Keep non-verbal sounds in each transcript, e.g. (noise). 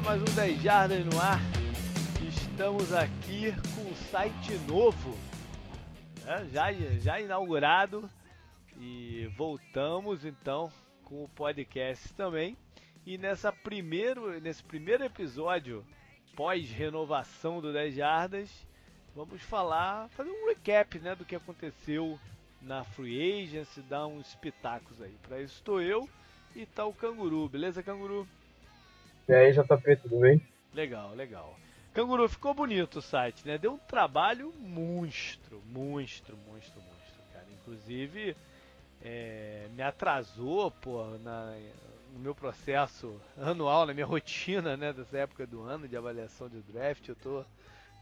para mais um 10 Jardas no ar. Estamos aqui com um site novo, né? já, já inaugurado. E voltamos então com o podcast também. E nessa primeiro, nesse primeiro episódio, pós-renovação do 10 Jardas, vamos falar, fazer um recap né, do que aconteceu na Free Agency, dar uns pitacos aí. Para isso estou eu e tá o Canguru, beleza, Canguru? E aí, JP, tudo bem? Legal, legal. Canguru, ficou bonito o site, né? Deu um trabalho monstro, monstro, monstro, monstro, cara. Inclusive, é, me atrasou, pô, na, no meu processo anual, na minha rotina, né, dessa época do ano de avaliação de draft. Eu tô,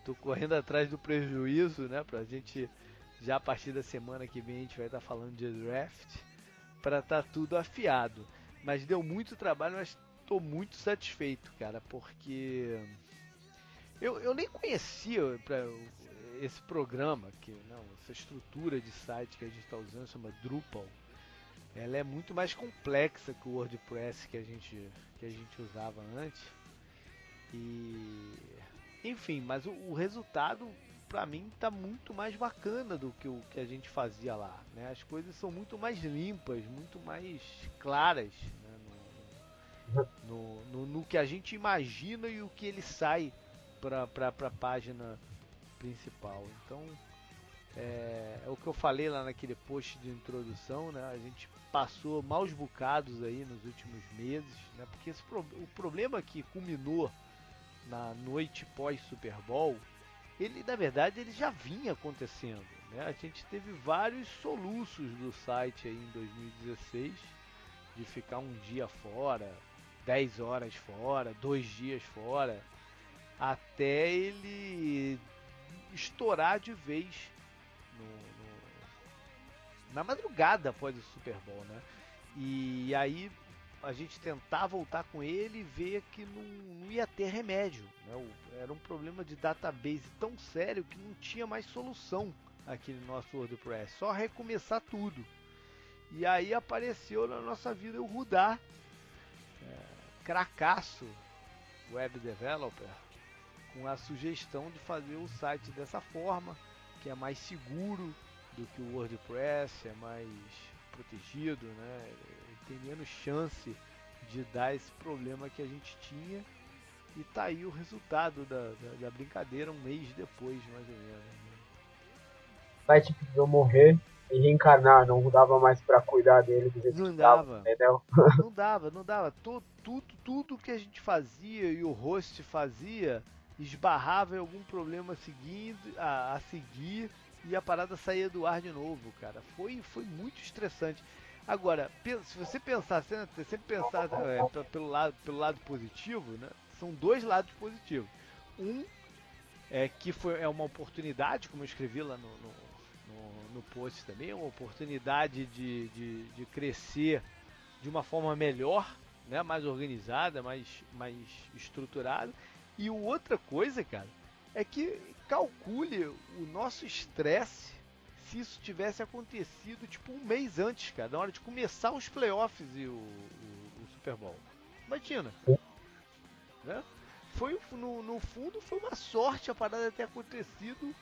tô correndo atrás do prejuízo, né, pra gente, já a partir da semana que vem, a gente vai estar tá falando de draft, estar tá tudo afiado. Mas deu muito trabalho, mas tô muito satisfeito, cara, porque eu, eu nem conhecia pra, esse programa, que não, essa estrutura de site que a gente está usando chama Drupal. Ela é muito mais complexa que o WordPress que a gente, que a gente usava antes. E enfim, mas o, o resultado para mim tá muito mais bacana do que o que a gente fazia lá. Né? As coisas são muito mais limpas, muito mais claras no, no, no, que a gente imagina e o que ele sai para a página principal. Então, é, é, o que eu falei lá naquele post de introdução, né? A gente passou maus bocados aí nos últimos meses, né? Porque esse, o problema que culminou na noite pós Super Bowl, ele na verdade ele já vinha acontecendo, né? A gente teve vários soluços do site aí em 2016 de ficar um dia fora, 10 horas fora, dois dias fora, até ele estourar de vez no, no, na madrugada após o Super Bowl, né? E aí a gente tentar voltar com ele e ver que não, não ia ter remédio. Né? Era um problema de database tão sério que não tinha mais solução aqui no nosso WordPress. Só recomeçar tudo. E aí apareceu na nossa vida o Rudar, cracaço web developer com a sugestão de fazer o site dessa forma, que é mais seguro do que o WordPress, é mais protegido, né? tem menos chance de dar esse problema que a gente tinha. E tá aí o resultado da, da, da brincadeira um mês depois, mais ou menos. O site precisou morrer e reencarnar, não dava mais para cuidar dele do jeito não dava, entendeu? (laughs) Não dava, não dava. Tudo, tudo, tudo que a gente fazia e o host fazia esbarrava em algum problema seguindo, a, a seguir e a parada saía do ar de novo, cara. Foi, foi muito estressante. Agora, se você pensar, você sempre pensar é, pelo, lado, pelo lado positivo, né? São dois lados positivos. Um é que foi, é uma oportunidade, como eu escrevi lá no, no no, post também, uma oportunidade de, de, de crescer de uma forma melhor, né, mais organizada, mais, mais estruturada. E outra coisa, cara, é que calcule o nosso estresse se isso tivesse acontecido tipo um mês antes, cara, na hora de começar os playoffs e o, o, o Super Bowl. Imagina. Né? Foi, no, no fundo, foi uma sorte a parada ter acontecido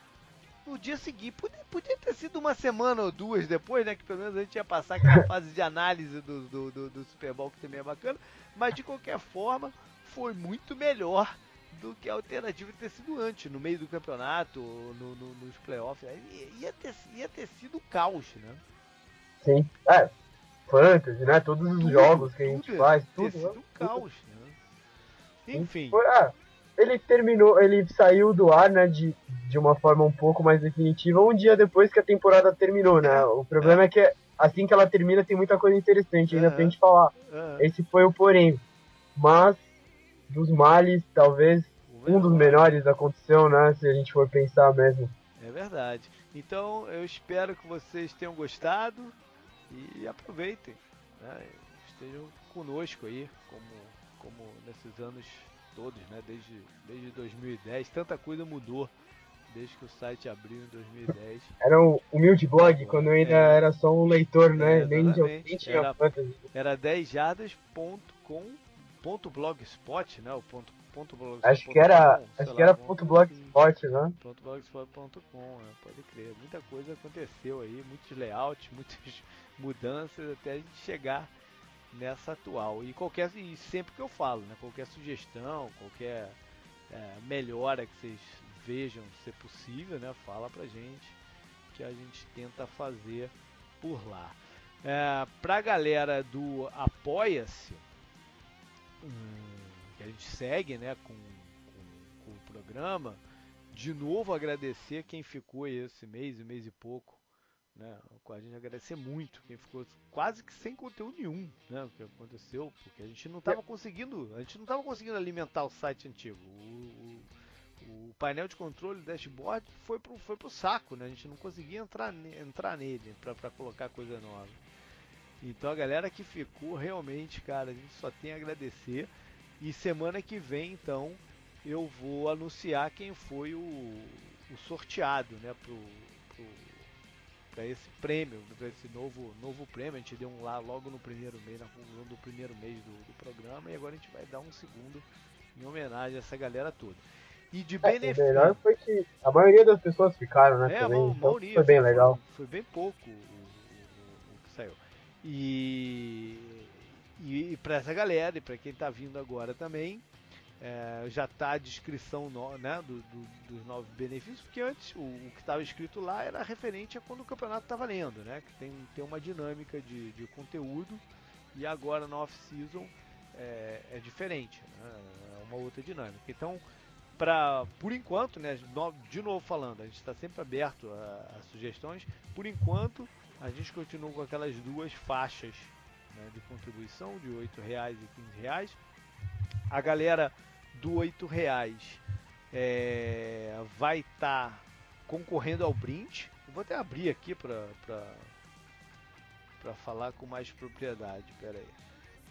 no dia seguinte. Podia, podia, ter sido uma semana ou duas depois, né? Que pelo menos a gente ia passar aquela (laughs) fase de análise do, do, do, do Super Bowl, que também é bacana. Mas de qualquer forma, foi muito melhor do que a alternativa de ter sido antes, no meio do campeonato, no, no, nos playoffs. Ia ter, ia ter sido caos, né? Sim. É, fantasy, né? Todos os tudo, jogos que a gente faz, tudo. Ter sido né? caos, né? Enfim. Foi, é, ele terminou, ele saiu do ar, né, de, de uma forma um pouco mais definitiva um dia depois que a temporada terminou, né? O problema é, é que assim que ela termina tem muita coisa interessante ainda uhum. pra gente falar. Uhum. Esse foi o porém. Mas dos males, talvez um dos menores aconteceu, né? Se a gente for pensar mesmo. É verdade. Então eu espero que vocês tenham gostado e aproveitem. Né? Estejam conosco aí, como, como nesses anos todos, né? Desde, desde 2010, tanta coisa mudou desde que o site abriu em 2010. Era um humilde blog, quando eu ainda é. era só um leitor, né? É, nem, nem tinha era, fantasy. Era 10jardas.com ponto blogspot, né? O ponto, ponto blogspot. Acho que era, acho que era ponto blogspot, né? Ponto blogspot.com, né? pode crer. Muita coisa aconteceu aí, muitos layouts, (laughs) muitas mudanças até a gente chegar nessa atual. E qualquer e sempre que eu falo, né? Qualquer sugestão, qualquer é, melhora que vocês vejam ser possível, né? Fala pra gente que a gente tenta fazer por lá. É, pra galera do Apoia-se, hum, que a gente segue né, com, com, com, o programa, de novo agradecer quem ficou esse mês, um mês e pouco. Né, a gente agradecer muito quem ficou quase que sem conteúdo nenhum, né, o que aconteceu, porque a gente não estava conseguindo, a gente não estava conseguindo alimentar o site antigo. O, o, o, painel de controle, dashboard foi pro, foi pro saco, né? A gente não conseguia entrar, entrar nele para colocar coisa nova. Então a galera que ficou realmente, cara, a gente só tem a agradecer. E semana que vem, então, eu vou anunciar quem foi o, o sorteado, né, pro, pro para esse prêmio, para esse novo, novo prêmio. A gente deu um lá logo no primeiro mês, na conclusão do primeiro mês do, do, programa, e agora a gente vai dar um segundo em homenagem a essa galera toda. E de é, benefício. O melhor foi que a maioria das pessoas ficaram, né? É, também, a então maioria, foi bem legal. Foi, foi bem pouco o, o, o que saiu. E, e, e para essa galera, e para quem está vindo agora também, é, já está a descrição no, né, do, do, dos novos benefícios, porque antes o, o que estava escrito lá era referente a quando o campeonato está valendo, né, que tem, tem uma dinâmica de, de conteúdo, e agora na off-season é, é, diferente, né, é uma outra dinâmica. Então, pra, por enquanto, né, de novo falando, a gente está sempre aberto a, a sugestões, por enquanto a gente continua com aquelas duas faixas né, de contribuição de R$ reais e R$ A galera do R$ reais é, vai estar tá concorrendo ao brinde. Eu vou até abrir aqui para falar com mais propriedade. Pera aí.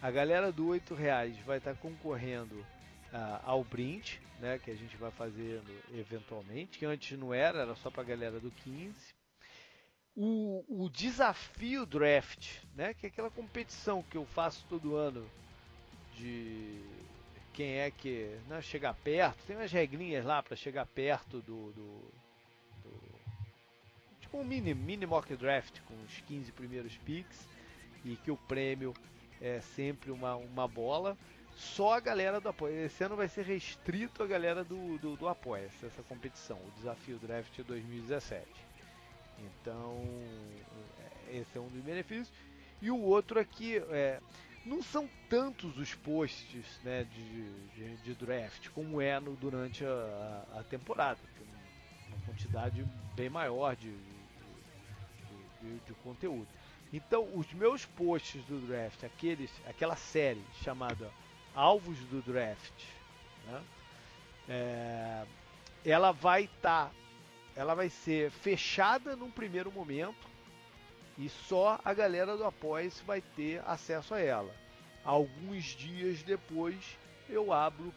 A galera do R$ reais vai estar tá concorrendo uh, ao brinde, né, que a gente vai fazer eventualmente, que antes não era, era só para a galera do 15 o, o desafio draft, né? Que é aquela competição que eu faço todo ano de quem é que né, chegar perto. Tem umas regrinhas lá para chegar perto do, do, do, tipo um mini mini mock draft com os 15 primeiros picks e que o prêmio é sempre uma, uma bola. Só a galera do apoio. Esse ano vai ser restrito a galera do, do, do apoia essa competição, o desafio draft 2017. Então, é, esse é um dos benefícios. E o outro aqui é. Não são tantos os posts né, de, de, de draft como é no, durante a, a, temporada. Tem uma quantidade bem maior de, de, de, conteúdo. Então, os meus posts do draft, aqueles, aquela série chamada Alvos do Draft, né, é, ela vai estar tá ela vai ser fechada num primeiro momento e só a galera do apoia vai ter acesso a ela. Alguns dias depois eu abro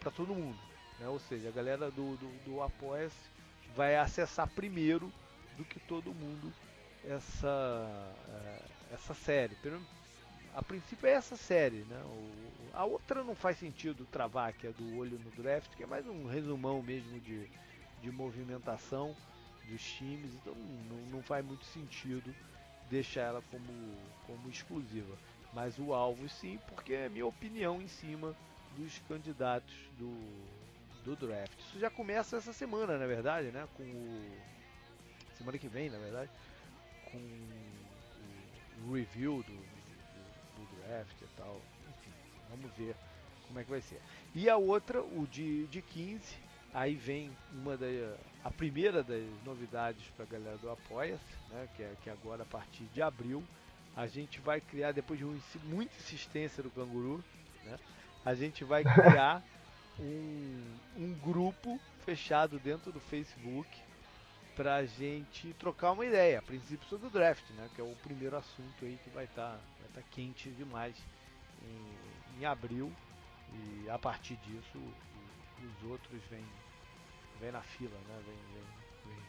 para todo mundo. Né? Ou seja, a galera do, do, do apoia vai acessar primeiro do que todo mundo essa, é, essa série. A princípio é essa série, né? A outra não faz sentido travar, que é do olho no draft, que é mais um resumão mesmo de, de movimentação dos times, então não, não faz muito sentido deixar ela como, como exclusiva. Mas o alvo sim, porque é minha opinião em cima dos candidatos do, do draft. Isso já começa essa semana, na verdade, né? Com o. Semana que vem, na verdade, com o, review do, do, do, draft e tal. Enfim, vamos ver como é que vai ser. E a outra, o de, de 15, Aí vem uma da, a primeira das novidades para a galera do Apoia, né, que, é, que é agora a partir de abril. A gente vai criar, depois de muita insistência do canguru, né, a gente vai (laughs) criar um, um grupo fechado dentro do Facebook para a gente trocar uma ideia, a princípio sobre o draft, né, que é o primeiro assunto aí que vai estar tá, vai tá quente demais em, em abril. E a partir disso os outros vêm vem na fila, né? Vem, vem,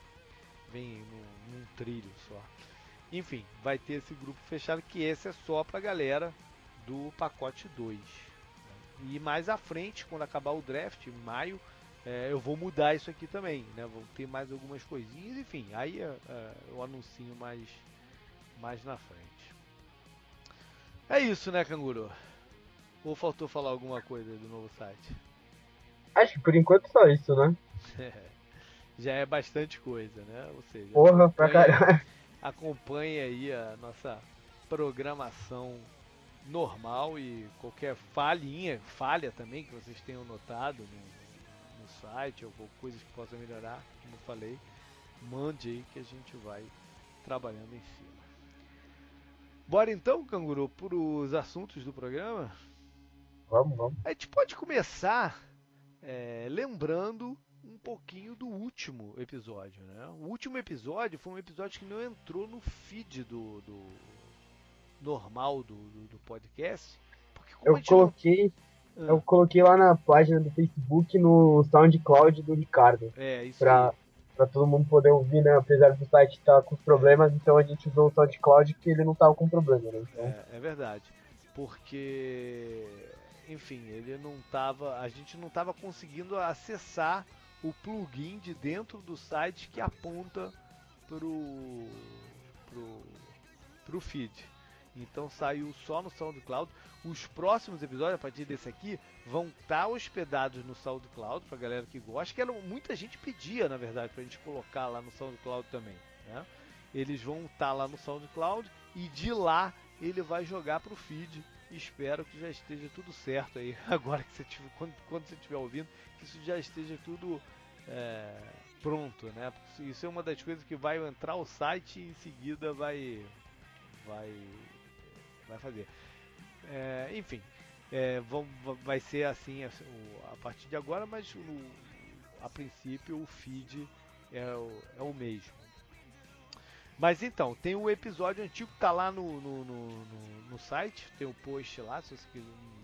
vem, vem num, num trilho só. Enfim, vai ter esse grupo fechado que esse é só pra galera do pacote 2. E mais à frente, quando acabar o draft, em maio, é, eu vou mudar isso aqui também, né? Vou ter mais algumas coisinhas, enfim, aí é, é, eu anuncio mais, mais na frente. É isso, né, Canguru? Ou faltou falar alguma coisa do novo site? Acho que por enquanto só isso, né? (laughs) Já é bastante coisa, né? Ou seja, Porra, pra caralho. (laughs) Acompanhe aí a nossa programação normal e qualquer falhinha, falha também que vocês tenham notado no, no site ou coisas que possam melhorar, como eu falei, mande aí que a gente vai trabalhando em cima. Bora então, Canguru, para os assuntos do programa? Vamos, vamos. A gente pode começar é, lembrando um pouquinho do último episódio, né? O último episódio foi um episódio que não entrou no feed do, do normal do, do, do podcast. eu coloquei. Não... Eu coloquei lá na página do Facebook no SoundCloud do Ricardo. É, isso pra, aí. pra todo mundo poder ouvir, né? Apesar do site estar tá com problemas, então a gente usou o SoundCloud que ele não tava com problema, né? Então... É, é verdade. Porque, enfim, ele não tava. A gente não tava conseguindo acessar o plugin de dentro do site que aponta pro, pro, pro feed. Então saiu só no SoundCloud. Os próximos episódios, a partir desse aqui, vão estar tá hospedados no SoundCloud, pra galera que gosta, que era, muita gente pedia, na verdade, pra gente colocar lá no SoundCloud também. Né? Eles vão estar tá lá no SoundCloud e de lá ele vai jogar pro feed. Espero que já esteja tudo certo aí, (laughs) agora que você tiver, quando, quando você estiver ouvindo, que isso já esteja tudo é, pronto, né? Isso é uma das coisas que vai entrar o site e em seguida vai vai vai fazer. É, enfim, é, vão, vai ser assim a, a, partir de agora, mas no, a princípio o feed é o, é o mesmo. Mas então, tem o episódio antigo que tá lá no, no, no, no, site, tem o um post lá, se você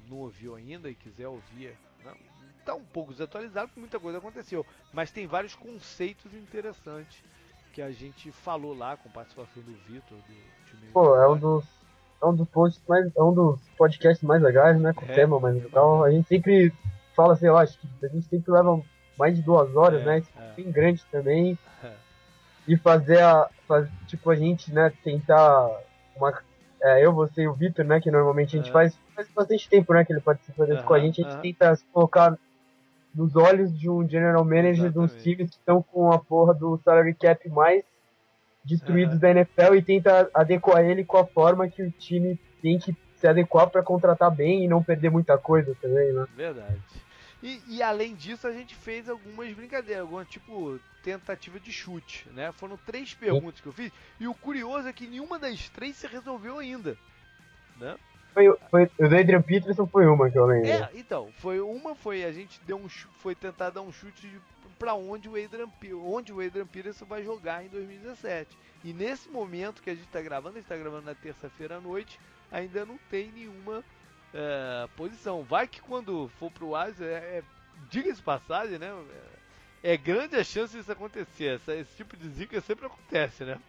não ouviu ainda e quiser ouvir. Não, tá um pouco desatualizado, porque muita coisa aconteceu. Mas tem vários conceitos interessantes que a gente falou lá com participação do Vitor, do Pô, é um dos. É um dos posts mais. É um dos podcasts mais legais, né? Com é, tema mais legal. A gente sempre fala, sei lá, acho que a gente sempre leva mais de duas horas, é, né? Tipo, é. bem grande também. É. E fazer a. Faz, tipo, a gente, né, tentar uma. É, eu, você e o Vitor, né? Que normalmente a gente é. faz, faz bastante tempo, né? Que ele participa desse com a gente, a gente tenta se colocar nos olhos de um general manager Exatamente. de uns times que estão com a porra do salary cap mais destruídos uhum. da NFL e tenta adequar ele com a forma que o time tem que se adequar para contratar bem e não perder muita coisa também, né? Verdade. E, e, além disso, a gente fez algumas brincadeiras, alguma tipo tentativa de chute, né? Foram três perguntas Sim. que eu fiz e o curioso é que nenhuma das três se resolveu ainda, né? Foi, foi, o do Adrian Peterson foi uma que eu lembro. É, então, foi uma, foi a gente deu um foi tentar dar um chute para onde o Adrian onde o Adrian Peterson vai jogar em 2017. E nesse momento que a gente está gravando, a gente está gravando na terça-feira à noite, ainda não tem nenhuma é, posição. Vai que quando for pro Asa, é, é, diga-se passagem, né? É, é, grande a chance disso acontecer. Essa, esse tipo de zica sempre acontece, né?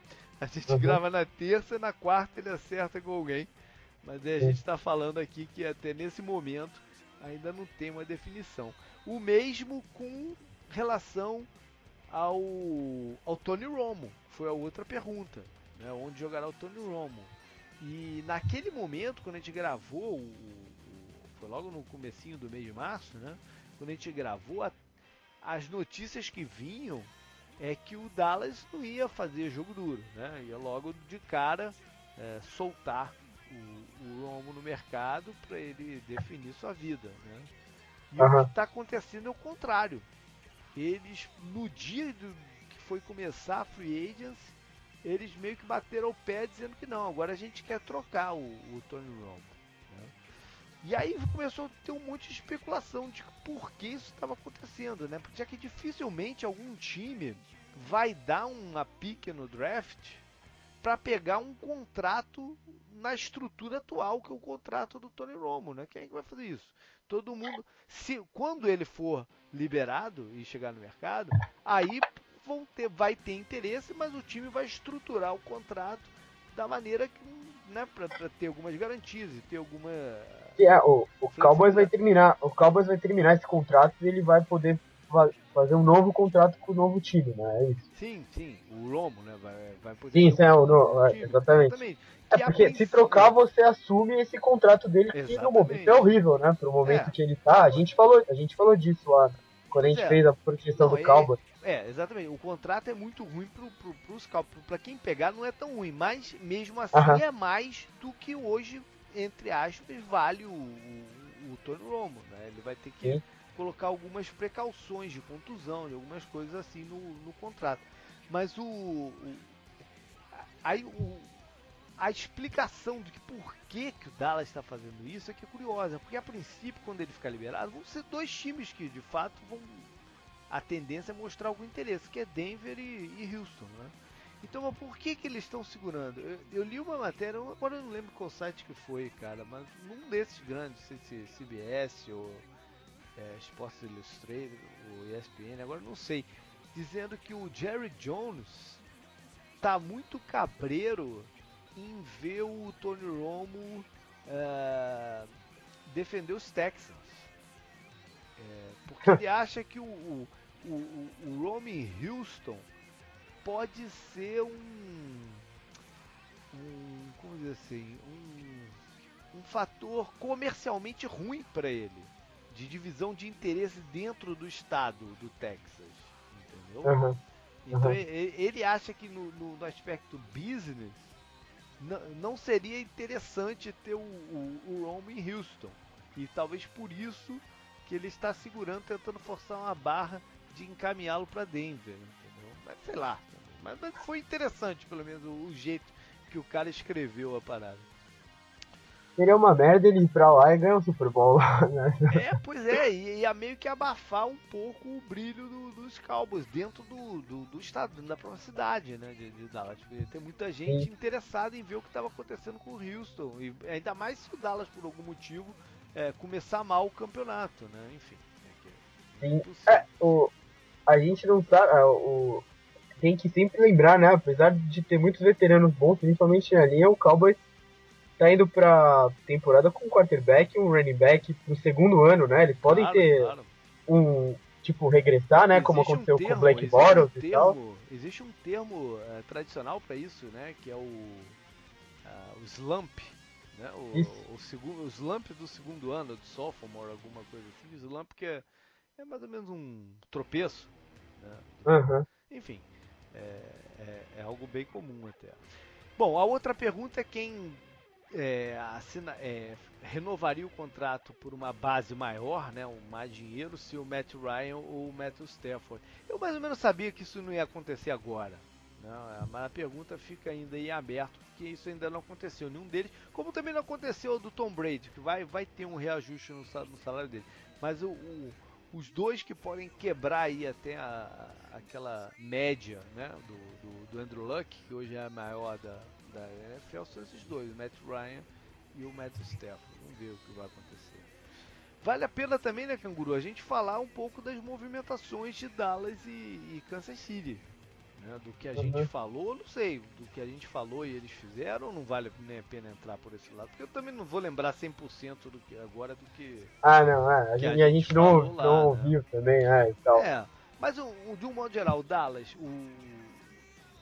A gente uhum. grava na terça e na quarta ele acerta com alguém. Mas a gente está falando aqui que até nesse momento ainda não tem uma definição. O mesmo com relação ao, ao Tony Romo, foi a outra pergunta, né? onde jogará o Tony Romo. E naquele momento, quando a gente gravou, o, o, foi logo no comecinho do mês de março, né? quando a gente gravou, a, as notícias que vinham é que o Dallas não ia fazer jogo duro, né? ia logo de cara é, soltar o, o Romo no mercado para ele definir sua vida. Né? E uhum. o que está acontecendo é o contrário. Eles, no dia do, que foi começar a Free Agents, eles meio que bateram o pé dizendo que não, agora a gente quer trocar o, o Tony Romo. Né? E aí começou a ter um monte de especulação de por que isso estava acontecendo, né? Porque já que dificilmente algum time vai dar uma pique no draft para pegar um contrato na estrutura atual que é o contrato do Tony Romo, né? Quem é que vai fazer isso? Todo mundo, se quando ele for liberado e chegar no mercado, aí vão ter, vai ter interesse, mas o time vai estruturar o contrato da maneira que, né, pra, pra ter algumas garantias e ter alguma. É, o, o Cowboys vai terminar. O Cowboys vai terminar esse contrato e ele vai poder fazer um novo contrato com o novo time, né? É isso. Sim, sim. O Romo, né? Vai, vai poder. Sim, sim, é, o no, é, exatamente. exatamente. É porque se trocar, você assume esse contrato dele que no momento é horrível, né? Pro momento é. que ele tá. A gente falou, a gente falou disso lá quando a gente é. fez a proteção do Cowboys. É, exatamente. O contrato é muito ruim pro, pro, pros Cowboys. Pra quem pegar não é tão ruim, mas mesmo assim uh -huh. é mais do que hoje, entre aspas, vale o, o, o Tony Romo, né? Ele vai ter que Sim. colocar algumas precauções de contusão, de algumas coisas assim no, no contrato. Mas o, o aí o, a explicação de que por que, que o Dallas está fazendo isso é que é curiosa, porque a princípio, quando ele ficar liberado, vão ser dois times que de fato vão. A tendência é mostrar algum interesse, que é Denver e, e Houston, né? Então, por que, que eles estão segurando? Eu, eu, li uma matéria, agora eu não lembro qual site que foi, cara, mas num desses grandes, não sei se CBS ou é, Sports Illustrated ou ESPN, agora não sei, dizendo que o Jerry Jones tá muito cabreiro em ver o Tony Romo uh, defender os Texans. É, porque ele (laughs) acha que o, o, o, o Romo em Houston pode ser um, um como dizer assim, um, um fator comercialmente ruim para ele, de divisão de interesse dentro do estado do Texas, entendeu? Uhum. Então uhum. Ele, ele, acha que no, no, no aspecto business não seria interessante ter o, o, o Rome em Houston. E talvez por isso que ele está segurando, tentando forçar uma barra de encaminhá-lo para Denver. Entendeu? Mas sei lá. Mas, mas, foi interessante, pelo menos, o, o jeito que o cara escreveu a parada seria uma merda ele ir pra lá e ganhar um Super Bowl. Né? É, pois é, e ia meio que abafar um pouco o brilho do, dos Cowboys dentro do, do, do, estado, da própria cidade, né, de, de Dallas. Tem muita gente Sim. interessada em ver o que estava acontecendo com o Houston, e ainda mais se o Dallas, por algum motivo, é, começar mal o campeonato, né, enfim. É, Sim. É, o, a gente não sabe, é, o, tem que sempre lembrar, né, apesar de ter muitos veteranos bons, principalmente na linha, o Cowboys tá indo pra temporada com um quarterback e um running back no segundo ano, né? Eles podem claro, ter claro. um, tipo, regressar, né? Existe como aconteceu um termo, com o Black Bottles um e tal. Existe um termo uh, tradicional para isso, né? Que é o, uh, o slump, né? O, o, segundo, o slump do segundo ano, do sophomore, alguma coisa assim. O slump que é, é mais ou menos um tropeço, né? Uhum. Enfim, é, é, é algo bem comum até. Bom, a outra pergunta é quem é, assina, é, renovaria o contrato por uma base maior, né, um mais dinheiro, se o Matt Ryan ou o Matthew Stafford. Eu mais ou menos sabia que isso não ia acontecer agora. Né, mas a pergunta fica ainda em aberto, porque isso ainda não aconteceu. Nenhum deles, como também não aconteceu do Tom Brady, que vai, vai ter um reajuste no, no salário dele. Mas o, o, os dois que podem quebrar aí até a, aquela média né, do, do, do Andrew Luck, que hoje é a maior da, da NFL são esses dois, o Matt Ryan e o Matt Stafford. Vamos ver o que vai acontecer. Vale a pena também, né, Canguru, a gente falar um pouco das movimentações de Dallas e, e Kansas City. Né, do que a uhum. gente falou, não sei, do que a gente falou e eles fizeram, não vale nem a pena entrar por esse lado, porque eu também não vou lembrar 100% do que agora do que. Ah, não, é, a, gente, a gente não, lá, não né? ouviu também, é, e tal. É, mas o, o, de um modo geral, o Dallas, o,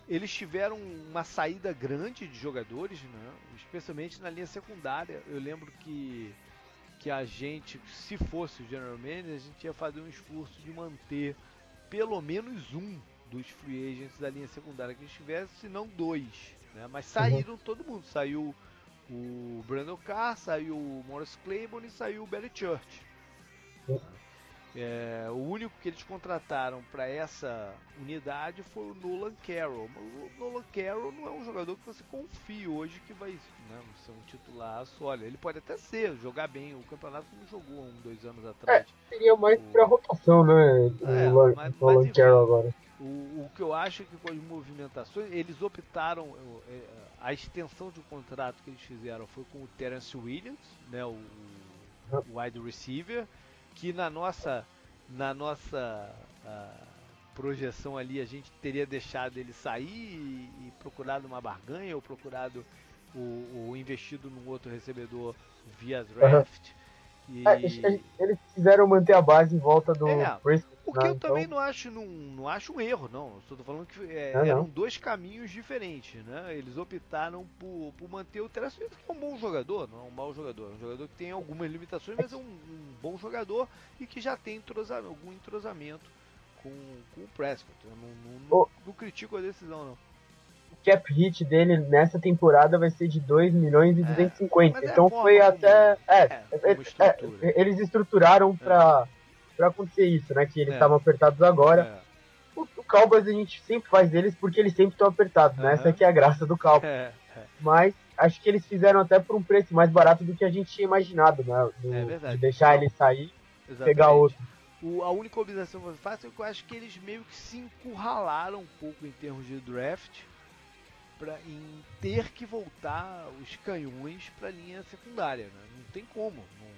eles tiveram uma saída grande de jogadores, né? especialmente na linha secundária. Eu lembro que, que a gente, se fosse o General Manager, a gente ia fazer um esforço de manter pelo menos um dos free agents da linha secundária que estivesse, se não dois. Né? Mas saíram uhum. todo mundo. Saiu o Brandon Carr, saiu o Morris Claiborne e saiu o Barry Church. Uhum. É, o único que eles contrataram para essa unidade foi o Nolan Carroll. O Nolan Carroll não é um jogador que você confia hoje que vai né, ser um titular Olha, ele pode até ser, jogar bem o campeonato como jogou um, dois anos atrás. É, seria mais o... para rotação, né? É, o Nolan, mas, Nolan mas, Carroll agora. O, o, que eu acho é que com as movimentações, eles optaram, é, a extensão de contrato que eles fizeram foi com o Terence Williams, né, o, o wide receiver que na nossa na nossa uh, projeção ali a gente teria deixado ele sair e, e, procurado uma barganha ou procurado o, o investido num outro recebedor via draft. Uhum. E... É, eles quiseram manter a base em volta do é, O que né? eu então... também não acho, não, não acho um erro, não. Estou falando que é, é, eram dois caminhos diferentes, né? Eles optaram por, por manter o Terence que é um bom jogador, não é um mau jogador. É um jogador que tem algumas limitações, mas é um, um bom jogador e que já tem entrosamento, algum entrosamento com, com o Prescott. Eu não, não, não, não critico a decisão, não cap hit dele nessa temporada vai ser de 2 milhões e 250. É, então foi até. É, é, é, é eles estruturaram pra, pra acontecer isso, né? Que eles estavam apertados agora. O, o Cowboys a gente sempre faz eles porque eles sempre estão apertados, né? Essa aqui é a graça do Cowboys. Mas acho que eles fizeram até por um preço mais barato do que a gente tinha imaginado, né? Do, de deixar ele sair e pegar outro. O, a única observação que eu faço é que eu acho que eles meio que se encurralaram um pouco em termos de draft pra, em ter que voltar os canhões para a linha secundária. Né? Não tem como não,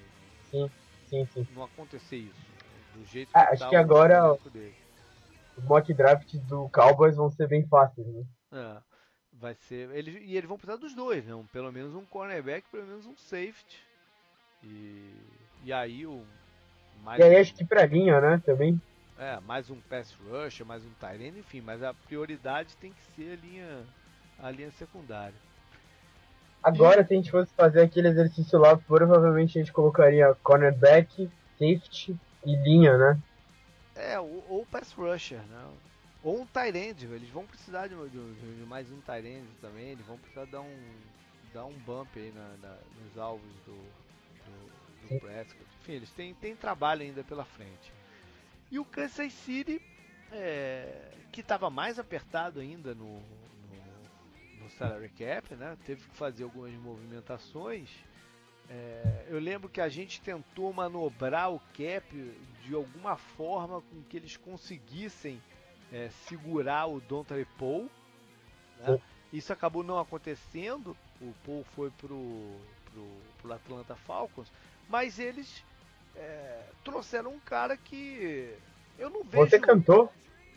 sim, sim, sim. não acontecer isso. Do jeito que ah, acho tá que agora os mock drafts do Cowboys vão ser bem fáceis. Né? É, vai ser. Eles, e eles vão precisar dos dois, né? Um, pelo menos um cornerback, pelo menos um safety. E, e aí o. Mais e aí um, acho que pra linha, né? Também. É, mais um pass rusher, mais um tight end, enfim, mas a prioridade tem que ser a linha a linha secundária. Agora, e... se a gente fosse fazer aquele exercício lá, provavelmente a gente colocaria cornerback, safety e linha, né? É, ou, ou pass rusher, né? Ou um tight end, eles vão precisar de, de, de mais um tight end também, eles vão precisar dar um, dar um bump aí na, na, nos alvos do, do, do Prescott. Enfim, eles têm, têm trabalho ainda pela frente. E o Kansas City, é, que estava mais apertado ainda no, salary cap, né? Teve que fazer algumas movimentações. É, eu lembro que a gente tentou manobrar o cap de alguma forma com que eles conseguissem é, segurar o Dontre Paul. Né? Isso acabou não acontecendo. O Paul foi pro, pro, pro Atlanta Falcons, mas eles é, trouxeram um cara que eu não vejo. Você cantou?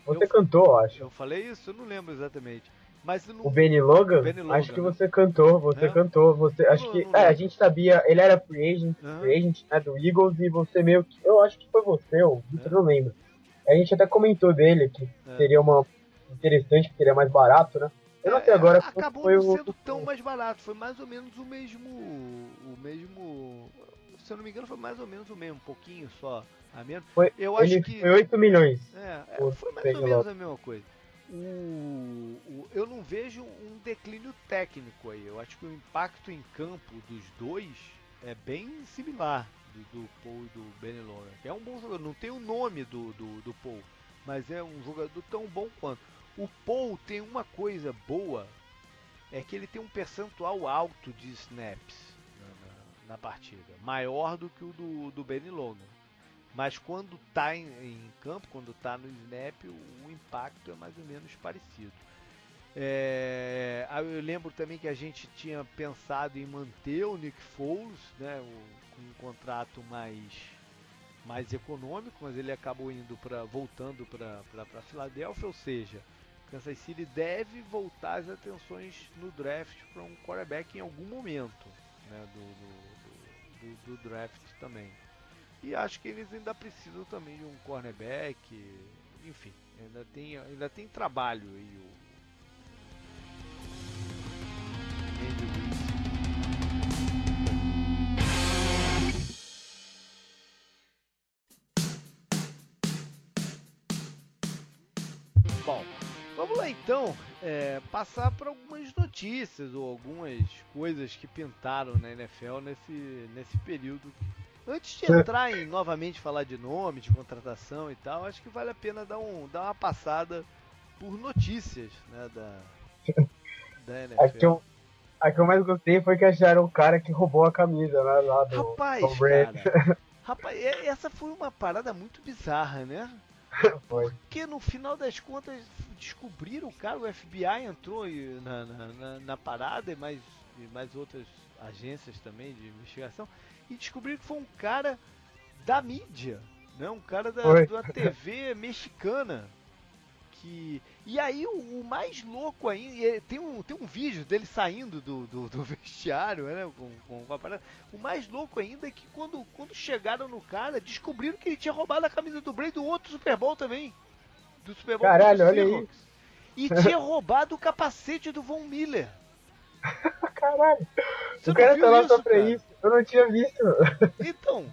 Você eu, cantou, acho. Eu falei isso, eu não lembro exatamente. Mas não... O Benny Logan? Benny Logan? Acho que né? você cantou, você é? cantou, você acho não, que não é, a gente sabia, ele era free agent, uhum. free agent né, do Eagles e você meio que, eu acho que foi você, ou é. não lembro. A gente até comentou dele que é. seria uma interessante, que seria mais barato, né? Eu não sei é, agora acabou foi não sendo o... tão mais barato, foi mais ou menos o mesmo o mesmo se eu não me engano foi mais ou menos o mesmo, um pouquinho só a menos. Foi, eu acho que foi 8 milhões. É, é foi mais ou menos a mesma coisa o, o, eu não vejo um declínio técnico aí. Eu acho que o impacto em campo dos dois é bem similar do, do Paul e do Benny Logan. É um bom jogador, não tem o nome do, do, do Paul, mas é um jogador tão bom quanto. O Paul tem uma coisa boa, é que ele tem um percentual alto de snaps na, na, partida, maior do que o do, do Benny Logan. Mas quando está em, em, campo, quando está no snap, o, o, impacto é mais ou menos parecido. É, eu lembro também que a gente tinha pensado em manter o Nick Foles, né, o, com um contrato mais mais econômico, mas ele acabou indo para voltando para Filadélfia, ou seja, Kansas City deve voltar as atenções no draft para um quarterback em algum momento, né, do, do, do, do draft também. E acho que eles ainda precisam também de um cornerback. Enfim, ainda tem, ainda tem trabalho aí o. Bom, vamos lá então é, passar para algumas notícias ou algumas coisas que pintaram na NFL nesse, nesse período Antes de entrar em novamente falar de nome, de contratação e tal, acho que vale a pena dar, um, dar uma passada por notícias né, da, da (laughs) NFL. A que, eu, a que eu mais gostei foi que acharam o cara que roubou a camisa né, lá do Rapaz, Tom Brady. Cara, (laughs) rapaz, essa foi uma parada muito bizarra, né? (laughs) Porque no final das contas descobriram o cara, o FBI entrou na, na, na, na parada e mais, e mais outras agências também de investigação e descobriram que foi um cara da mídia, né? um cara da, da TV (laughs) mexicana que. E aí o, o mais louco ainda. Tem um, tem um vídeo dele saindo do, do, do (laughs) vestiário, né? Com, com, com, parada. O mais louco ainda é que quando, quando chegaram no cara, descobriram que ele tinha roubado a camisa do Bray do outro Super Bowl também. Do Super Bowl Caralho, olha aí. E (laughs) tinha roubado o capacete do Von Miller. Caralho. Você o cara tá lá só pra isso. Eu não tinha visto. Então,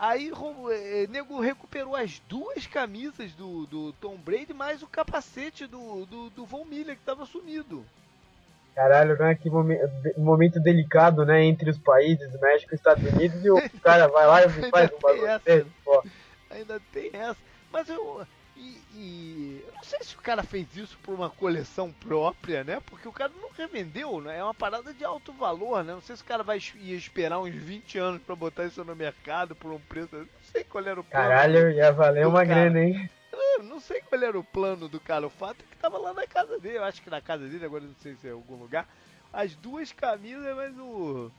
Aí é, nego recuperou as duas camisas do, do Tom Brady, mais o capacete do, do, do Von Miller, que tava sumido. Caralho, né? Que momento, momento delicado, né? Entre os países, México e Estados Unidos, e o (laughs) cara vai lá e faz um bagulho desse, pô. Ainda tem essa. Mas eu, e, e, eu não sei se o cara fez isso por uma coleção própria, né? Porque o cara não revendeu, né? É uma parada de alto valor, né? Não sei se o cara vai ia esperar uns 20 anos para botar isso no mercado por um preço. Não sei qual era o plano. Caralho, ia valer uma cara. grana, hein? Eu não sei qual era o plano do cara. O fato é que tava lá na casa dele. Eu acho que na casa dele, agora não sei se é em algum lugar. As duas camisas, mas o.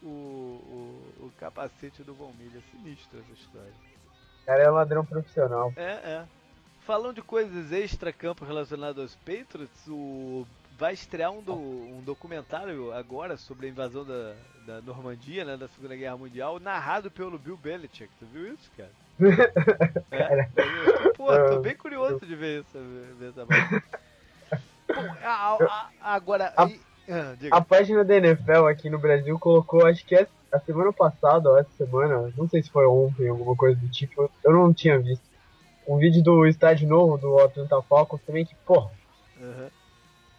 O, o, o capacete do Von Milha. Sinistro essa história. O cara é ladrão profissional. É, é. Falando de coisas extra-campo relacionadas aos Patriots, o... vai estrear um, do... um documentário agora sobre a invasão da, da Normandia, né, da Segunda Guerra Mundial, narrado pelo Bill Belichick. Tu viu isso, cara? (laughs) é? Pô, tô bem curioso de ver, isso, ver essa (laughs) Bom, a, a, agora... A, e... ah, a página da NFL aqui no Brasil colocou, acho que é a semana passada ou essa semana, não sei se foi ontem, alguma coisa do tipo, eu não tinha visto um vídeo do estádio novo do Atlanta Falcons também que, porra, uhum.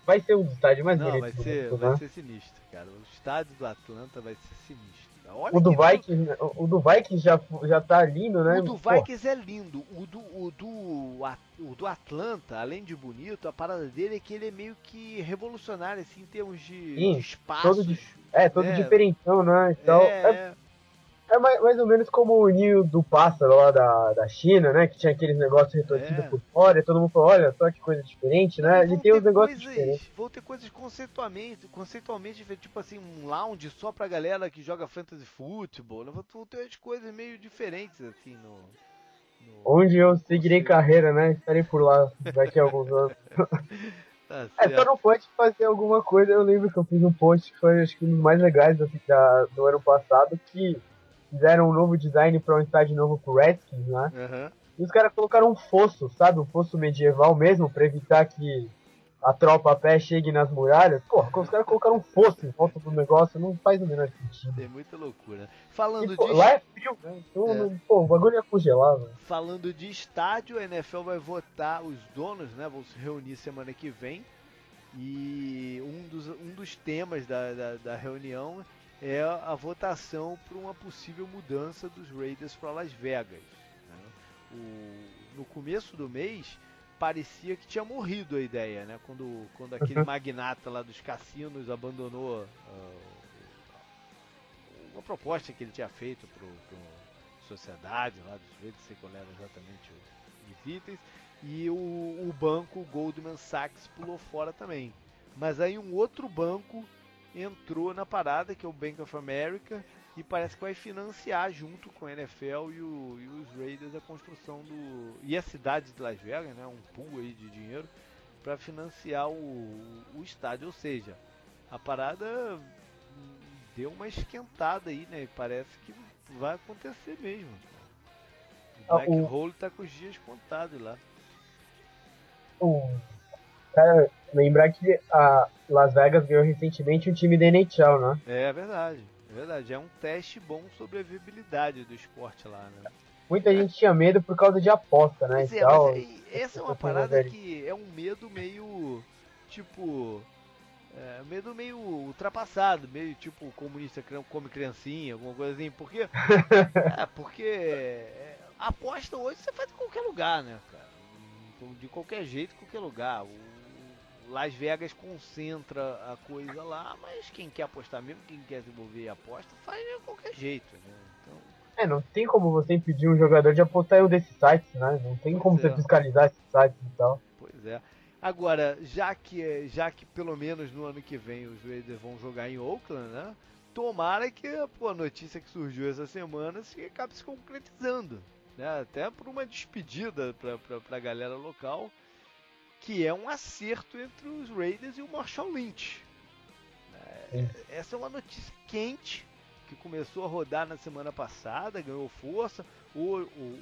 vai ser um dos estádios mais Não, bonitos vai ser, mundo, vai né? ser sinistro, cara. O estádio do Atlanta vai ser sinistro. Olha o do Vikings, o do Vikings já, já tá lindo, né? O do Vikings é lindo. O do, o, do, o do Atlanta, além de bonito, a parada dele é que ele é meio que revolucionário, assim, em termos de, Sim, de espaços. Todo, é, todo é, diferentão, né? Então, é, é, é mais, mais ou menos como o ninho do pássaro lá da, da China, né? Que tinha aqueles negócios retorcidos é. por fora, e todo mundo falou, olha só que coisa diferente, né? Ele tem uns negócios coisas, diferentes. Vão ter coisas conceitualmente, conceitualmente, tipo assim, um lounge só pra galera que joga fantasy futebol. Né? Vão ter umas coisas meio diferentes, assim, no... no Onde eu seguirei carreira, né? Estarei por lá daqui a alguns anos. (laughs) Tá é, só não pode fazer alguma coisa. Eu lembro que eu fiz um post que foi acho que um dos mais legais da, do ano passado, que fizeram um novo design para um estádio novo pro Redskins, né? Uhum. E os caras colocaram um fosso, sabe? Um fosso medieval mesmo, para evitar que a tropa a pé chegue nas muralhas. Porra, os caras colocaram um fosso em volta do negócio, não faz o menor sentido. É muita loucura. Falando e, pô, de. Lá é frio, né? Então, é. Pô, o bagulho ia congelar, velho. Falando de estádio, a NFL vai votar, os donos, né? Vão se reunir semana que vem. E um dos, um dos temas da, da, da reunião é a votação para uma possível mudança dos Raiders para Las Vegas. Né? O, no começo do mês parecia que tinha morrido a ideia, né? Quando, quando aquele uhum. magnata lá dos cassinos abandonou uh, uma proposta que ele tinha feito para a sociedade lá dos Raiders, sei qual era exatamente os itens, e o, o banco Goldman Sachs pulou fora também. Mas aí um outro banco entrou na parada, que é o Bank of America, e parece que vai financiar junto com a NFL e, o, e os Raiders a construção do. e a cidade de Las Vegas, né? Um pool aí de dinheiro para financiar o, o estádio. Ou seja, a parada deu uma esquentada aí, né? E parece que vai acontecer mesmo. O Black ah, o... Hole tá com os dias contados lá. O Cara, lembrar que a Las Vegas ganhou recentemente um time da NHL, né? É verdade, é verdade. É um teste bom sobre a viabilidade do esporte lá, né? Muita gente tinha medo por causa de aposta, né? Pois é, tal. mas essa é uma parada que é um medo meio, tipo, é, medo meio ultrapassado, meio tipo comunista come criancinha, alguma coisa assim, porque (laughs) é, porque é, aposta hoje você faz em qualquer lugar, né, cara? De qualquer jeito, qualquer lugar. O Las Vegas concentra a coisa lá, mas quem quer apostar mesmo, quem quer se envolver e aposta, faz de qualquer jeito, né? Então... É, não tem como você impedir um jogador de apostar em um desses sites, né? Não tem pois como é. você fiscalizar esses sites e tal. Pois é. Agora, já que, já que pelo menos no ano que vem os Raiders vão jogar em Oakland, né? Tomara que pô, a notícia que surgiu essa semana se acabe se concretizando. Né? Até por uma despedida para a galera local que é um acerto entre os Raiders e o Marshall Lynch. É, essa é uma notícia quente que começou a rodar na semana passada, ganhou força.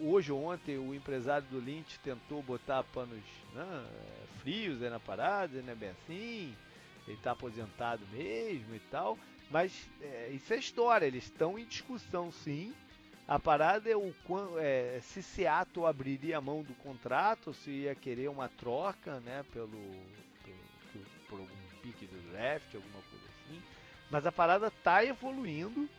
hoje ou ontem o empresário do Lynch tentou botar panos né, frios aí na parada, não é bem assim. Ele está aposentado mesmo e tal. Mas é, isso é história, eles estão em discussão sim. A parada é o é, se Seattle abriria a mão do contrato, se ia querer uma troca, né, pelo, pelo por algum pique do draft, alguma coisa assim. Mas a parada tá evoluindo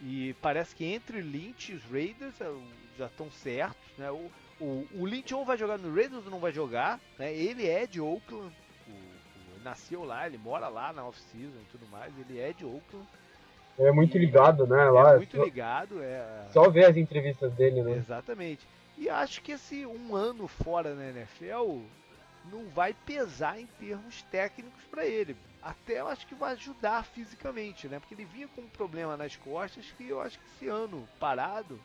e parece que entre Lynch e os Raiders é, já estão certos, né? O, o, o, Lynch ou vai jogar no Raiders ou não vai jogar, né? Ele é de Oakland, o, nasceu lá, ele mora lá na off-season e tudo mais, ele é de Oakland. É muito ligado, né? Lá, é muito só, ligado, é. Só ver as entrevistas dele, né? Exatamente. E acho que esse um ano fora na NFL não vai pesar em termos técnicos para ele. Até eu acho que vai ajudar fisicamente, né? Porque ele vinha com um problema nas costas que eu acho que esse ano parado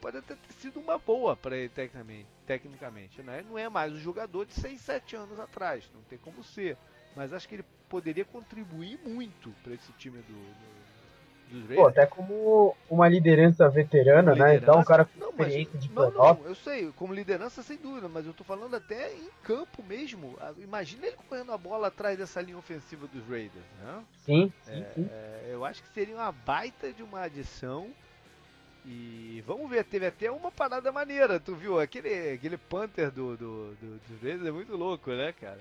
pode até ter sido uma boa para ele tecnicamente, tecnicamente né? Não é mais um jogador de 6, 7 anos atrás, não tem como ser. Mas acho que ele poderia contribuir muito para esse time do, do Pô, até como uma liderança veterana, como né? Liderança, então, um cara com não, experiência mas, de não, não, eu sei, como liderança sem dúvida, mas eu tô falando até em campo mesmo. Ah, imagina ele correndo a bola atrás dessa linha ofensiva dos Raiders, né? Sim, sim, é, sim. É, eu acho que seria uma baita de uma adição. E vamos ver, teve até uma parada maneira, tu viu? Aquele, aquele Panther do, do, do, dos Raiders é muito louco, né, cara?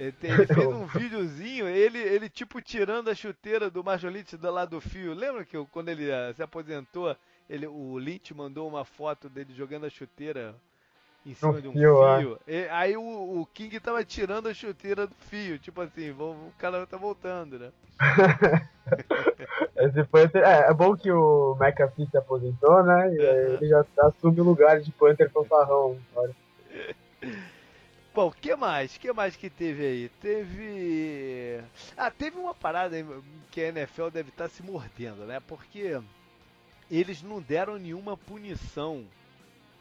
Ele, tem, ele fez (laughs) um videozinho, ele, ele tipo tirando a chuteira do Majolite do lado do fio. Lembra que quando ele uh, se aposentou, ele, o Lynch mandou uma foto dele jogando a chuteira em cima um de um fio. fio. E, aí o, o, King tava tirando a chuteira do fio, tipo assim, o cara tá voltando, né? (laughs) Esse foi, é, é, bom que o McAfee se aposentou, né? E uhum. ele já assume o lugar de Panther Fanfarrão. (laughs) Bom, que mais? Que mais que teve aí? Teve. Ah, teve uma parada que a NFL deve estar tá se mordendo, né? Porque eles não deram nenhuma punição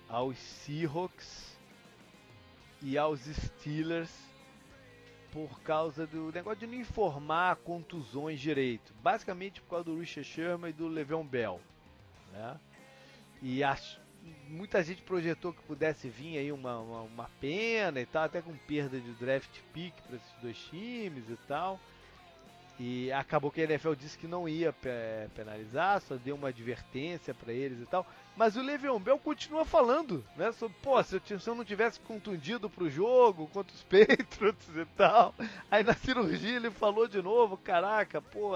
aos Seahawks e aos Steelers por causa do negócio de não informar contusões direito. Basicamente por causa do Richard Sherman e do Le'Veon Bell, né? E acho muita gente projetou que pudesse vir aí uma, uma, uma pena e tal, até com perda de draft pick para esses dois times e tal. E acabou que a NFL disse que não ia penalizar, só deu uma advertência para eles e tal. Mas o Le'Veon Bell continua falando, né? Sobre, pô, se eu, se eu não tivesse contundido pro jogo contra os (laughs) Patriots e tal. Aí na cirurgia ele falou de novo, caraca, pô,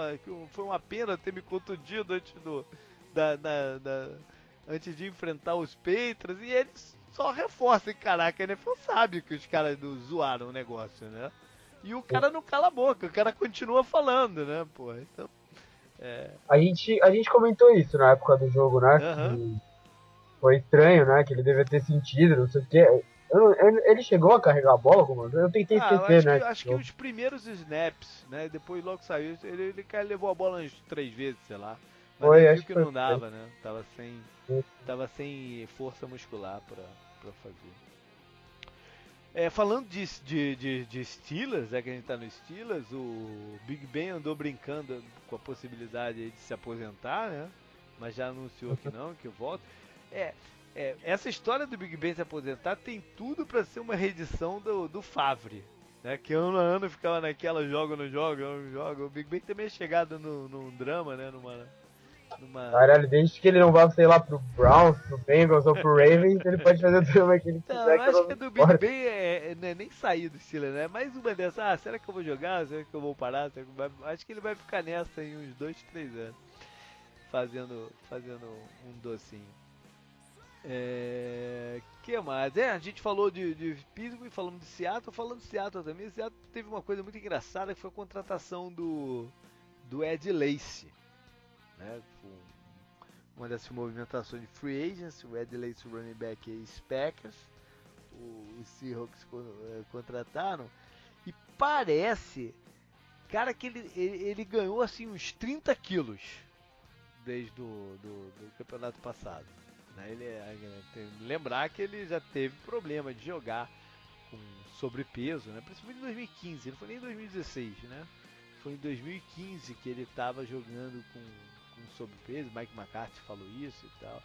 foi uma pena ter me contundido antes do, da, da, da antes de enfrentar os Patriots e eles só reforçam, caraca, a NFL sabe que os caras zoaram o negócio, né? E o cara não cala a boca, o cara continua falando, né, pô, então... É... A, gente, a gente comentou isso na época do jogo, né? Uhum. foi estranho, né? Que ele devia ter sentido, não sei o que. Ele chegou a carregar a bola, como eu tentei ah, esquecer, eu né? Que, acho que os primeiros snaps, né? Depois logo saiu, ele, ele levou a bola umas três vezes, sei lá. Mas foi, viu que, não dava, né? Tava sem, tava sem força muscular pra, pra fazer. É, falando de, de, de, de, Steelers, é que a gente tá no Steelers, o Big Ben andou brincando com a possibilidade de se aposentar, né? Mas já anunciou que não, que volta. É, é, essa história do Big Ben se aposentar tem tudo para ser uma reedição do, do Favre, né? Que ano a ano ficava naquela joga, não joga, não joga. O Big Ben também é chegado no, num drama, né? Numa, numa... Caralho, desde que ele não vá, sei lá, pro Browns, pro Bengals ou pro (laughs) Ravens, ele pode fazer o drama que ele não, quiser. Eu acho que, que do Big Ben é, é, é, nem sair do Steelers, né? Mais uma dessas, ah, será que eu vou jogar? Será que eu vou parar? Que vai... Acho que ele vai ficar nessa em uns 2, 3 anos. Fazendo, fazendo um docinho. É... que mais? É, a gente falou de, de Pittsburgh, falamos de Seattle, falando de Seattle também. Seattle teve uma coisa muito engraçada que foi a contratação do, do Ed Lace né? Uma dessas movimentações de free agents, o Ed Lace, running back e Packers, os Seahawks eh, contrataram e parece, cara, que ele, ele, ele, ganhou assim uns 30 quilos desde do, do, do campeonato passado. Né? Ele, é, tem que lembrar que ele já teve problema de jogar com sobrepeso, né? Principalmente em 2015, não foi nem em 2016, né? Foi em 2015 que ele estava jogando com, com sobrepeso, Mike McCarthy falou isso e tal.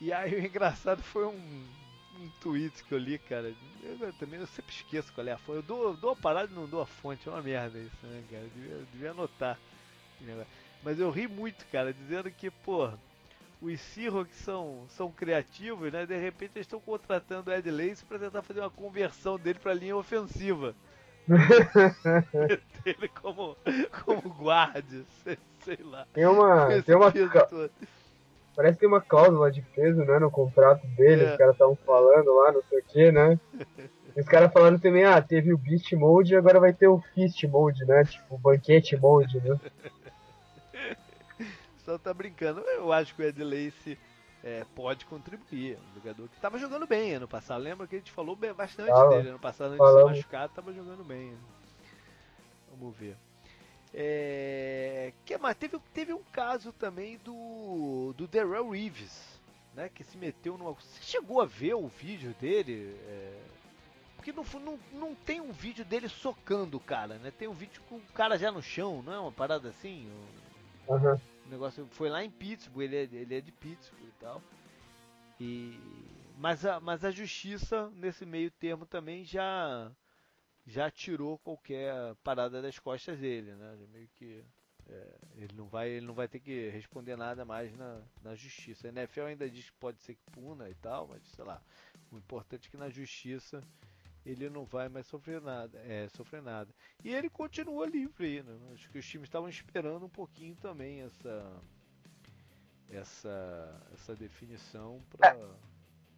E aí o engraçado foi um, um tweet que eu li, cara. Eu também eu sempre esqueço qual é a fonte. Eu dou, dou a parada e não dou a fonte, é uma merda isso, né, cara? Eu devia, devia anotar. Mas eu ri muito, cara, dizendo que, pô, os Seahawks são, são criativos, né? De repente eles estão contratando o Ed Lace para tentar fazer uma conversão dele para linha ofensiva. (laughs) ele como, como guarda, sei, sei, lá. Tem uma. Tem uma Parece que tem uma cláusula de peso, né, no contrato dele, é. os caras estavam falando lá, não sei o que, né? E (laughs) os caras falando também, ah, teve o Beast Mode e agora vai ter o Fist Mode, né? Tipo, o Banquete Mode, né? (laughs) Só tá brincando. Eu acho que o Ed Lace é, pode contribuir. Um jogador que tava jogando bem ano passado. Lembra que a gente falou bastante dele ano passado, antes de se machucar, tava jogando bem. Vamos ver. É, que mais? Teve, teve um caso também do, do Darrell Reeves, né? Que se meteu numa. Você chegou a ver o vídeo dele? É, porque não, não, não tem um vídeo dele socando o cara, né? Tem um vídeo com o cara já no chão, não é uma parada assim? Uhum. O negócio foi lá em Pittsburgh, ele é, ele é de Pittsburgh tal. E, mas, a, mas a justiça, nesse meio termo, também já já tirou qualquer parada das costas dele, né? Meio que é, ele não vai ele não vai ter que responder nada mais na, na justiça. A NFL ainda diz que pode ser que puna e tal, mas sei lá. O importante é que na justiça ele não vai mais sofrer nada, é, sofrer nada. E ele continua livre aí, né? Acho que os times estavam esperando um pouquinho também essa essa essa definição para é,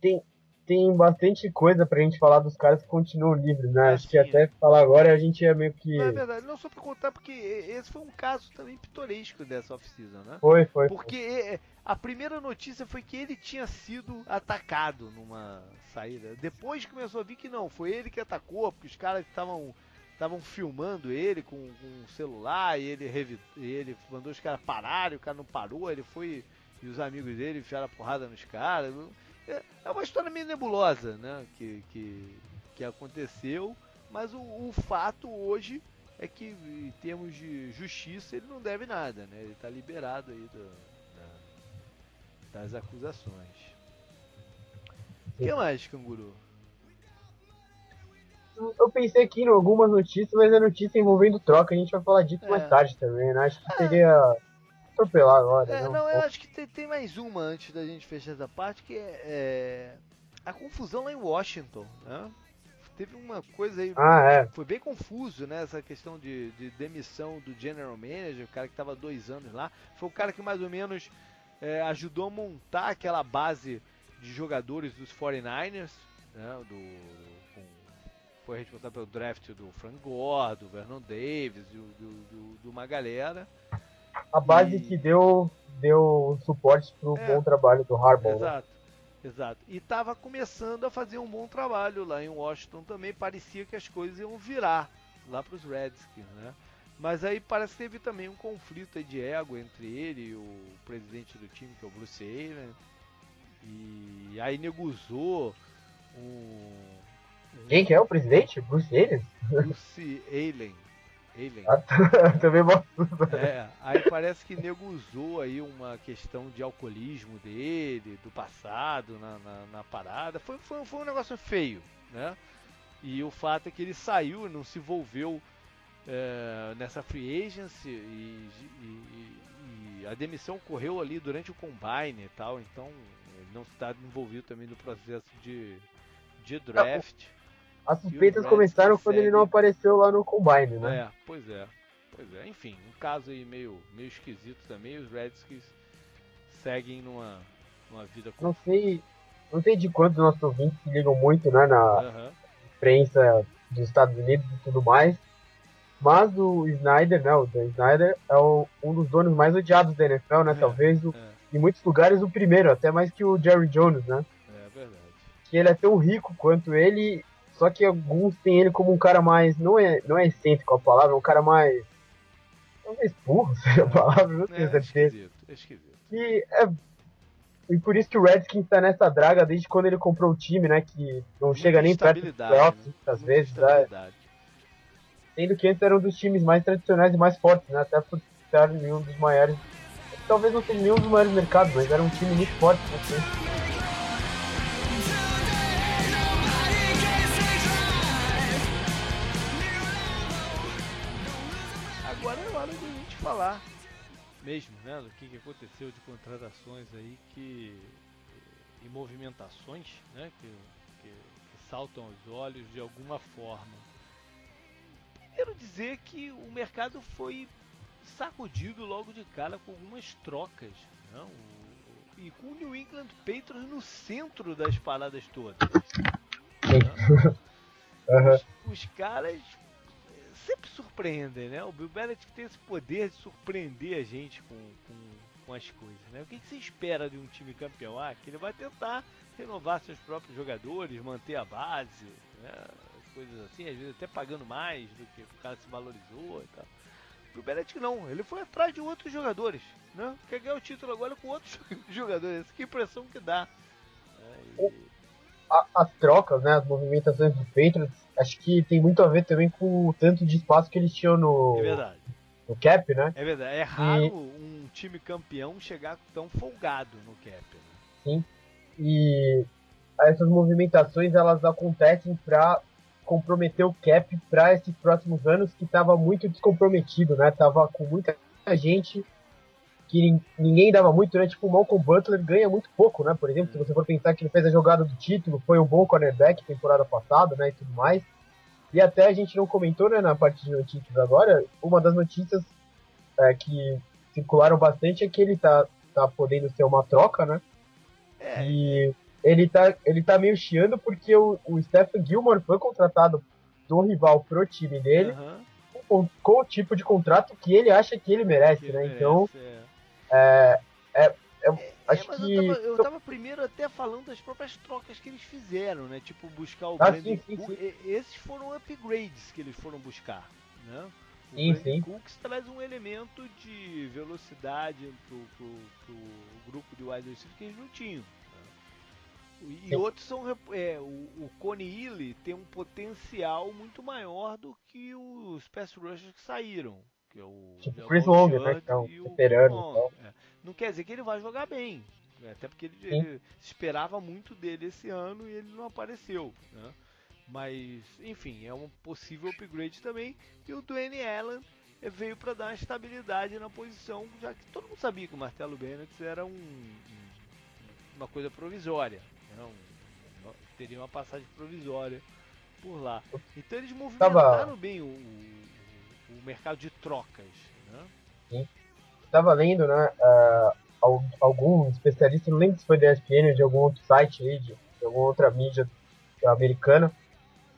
tem tem bastante coisa pra gente falar dos caras que continuam livres, né? Acho que até falar agora a gente é meio que. Não é verdade, não só pra contar, porque esse foi um caso também pitoresco dessa off-season, né? Foi, foi. Porque foi. a primeira notícia foi que ele tinha sido atacado numa saída. Depois começou a vir que não, foi ele que atacou, porque os caras estavam estavam filmando ele com, com um celular e ele, ele mandou os caras pararem, o cara não parou, ele foi e os amigos dele enfiaram a porrada nos caras. É, é uma história meio nebulosa, né? Que, que, que aconteceu, mas o, o fato hoje é que em termos de justiça ele não deve nada, né? Ele está liberado aí do, da, das acusações. O que mais, canguru? Eu pensei aqui em algumas notícias, mas é notícia envolvendo troca, a gente vai falar disso é. mais tarde também, né? Acho que é. seria atropelar agora. É, não, não, eu acho que tem, tem, mais uma antes da gente fechar essa parte, que é, é a confusão lá em Washington, né? Teve uma coisa aí, ah, é. foi bem confuso, né? Essa questão de, de demissão do general manager, o cara que estava dois anos lá, foi o cara que mais ou menos é, ajudou a montar aquela base de jogadores dos 49ers, né? Do, foi responsável pelo draft do Frank Gore, do Vernon Davis, do, do, do, do uma galera a base e... que deu, deu suporte pro é, bom trabalho do Harbaugh. Exato, né? exato. E estava começando a fazer um bom trabalho lá em Washington também. Parecia que as coisas iam virar lá para os Redskins, né? Mas aí parece que teve também um conflito de ego entre ele e o presidente do time, que é o Bruce Allen. E aí negociou um, Quem que é o presidente? Bruce Allen? Bruce Allen. Alien. (laughs) Também É, aí parece que nego usou aí uma questão de alcoolismo dele, do passado na, na, na parada. Foi, foi, foi um negócio feio, né? E o fato é que ele saiu não se envolveu é, nessa free agency e, e, e, a demissão ocorreu ali durante o combine e tal, então ele não está envolvido também no processo de, de draft. As suspeitas começaram quando ele não apareceu lá no Combine, né? É, pois é. Pois é. Enfim, um caso aí meio, meio esquisito também. Os Redskins seguem numa, numa vida... Não sei, não sei de quantos nossos ouvintes se ligam muito, né, na uhum. imprensa dos Estados Unidos e tudo mais. Mas o Snyder, né, o Dan Snyder, é o, um dos donos mais odiados da NFL, né? É, Talvez o, é. em muitos lugares o primeiro, até mais que o Jerry Jones, né? É verdade. Que ele é tão rico quanto ele só que alguns têm ele como um cara mais. Não é, não é excêntrico a palavra, é um cara mais. Talvez burro (laughs) seja a palavra, não tenho é, certeza. Esquisito, é esquisito. Que é, e por isso que o Redskins tá nessa draga desde quando ele comprou o time, né? Que não chega nem perto dos playoffs, né? muitas vezes. Né? Sendo que antes era um dos times mais tradicionais e mais fortes, né? Até por em um dos maiores. Talvez não seja nenhum dos maiores mercados, mas era um time muito forte, né? Falar mesmo, né, do que, que aconteceu de contratações aí que e movimentações, né, que, que, que saltam aos olhos de alguma forma. Primeiro dizer que o mercado foi sacudido logo de cara com algumas trocas, né, o, e com o New England Patriots no centro das paradas todas. Né? (laughs) Os, os caras sempre surpreendem, né? O Bill Belichick tem esse poder de surpreender a gente com, com, com as coisas, né? O que, que você espera de um time campeão? Ah, que ele vai tentar renovar seus próprios jogadores, manter a base, né? coisas assim, às vezes até pagando mais do que o cara se valorizou e tal. O Belichick não, ele foi atrás de outros jogadores, né? Quer ganhar o título agora com outros (laughs) jogadores, que impressão que dá. É, e... As trocas, né, as movimentações do Patriots acho que tem muito a ver também com o tanto de espaço que eles tinham no, é no cap, né? É verdade. É raro e... um time campeão chegar tão folgado no cap. Né? Sim. E essas movimentações elas acontecem para comprometer o cap para esses próximos anos que estava muito descomprometido, né? Tava com muita gente que ninguém dava muito, né? Tipo, o Malcolm Butler ganha muito pouco, né? Por exemplo, se você for pensar que ele fez a jogada do título, foi um bom cornerback temporada passada, né? E tudo mais. E até a gente não comentou, né, na parte de notícias agora, uma das notícias é, que circularam bastante é que ele tá, tá podendo ser uma troca, né? É. E ele tá, ele tá meio chiando porque o, o Stephen Gilmore foi contratado do rival pro time dele uhum. com, com, o tipo de contrato que ele acha que ele merece, que né? Merece, então, é é, é, é, é, acho que. Eu tava, eu tava, primeiro até falando das próprias trocas que eles fizeram, né? Tipo, buscar o ah, Brandon sim, sim, Cook. Sim. Esses foram upgrades que eles foram buscar, né? O sim, sim. Cooks traz um elemento de velocidade pro, pro, pro grupo de wide receivers que eles não tinham. Né? E sim. outros são. É, o, o Coney Ely tem um potencial muito maior do que os pass rushers que saíram que é o tipo Chris Long, né? Que é um veterano. É. Não quer dizer que ele vai jogar bem. Né? Até porque ele, ele, esperava muito dele esse ano e ele não apareceu. Né? Mas, enfim, é um possível upgrade também. E o Dwayne Allen veio para dar estabilidade na posição, já que todo mundo sabia que o Martelo Bennett era um, uma coisa provisória. Né? Um, teria uma passagem provisória por lá. Então eles movimentaram Tava... bem o, o mercado de trocas. Né? Sim. Estava lendo, né? Uh, algum especialista, não lembro se foi da ESPN ou de algum outro site aí, de, de alguma outra mídia americana,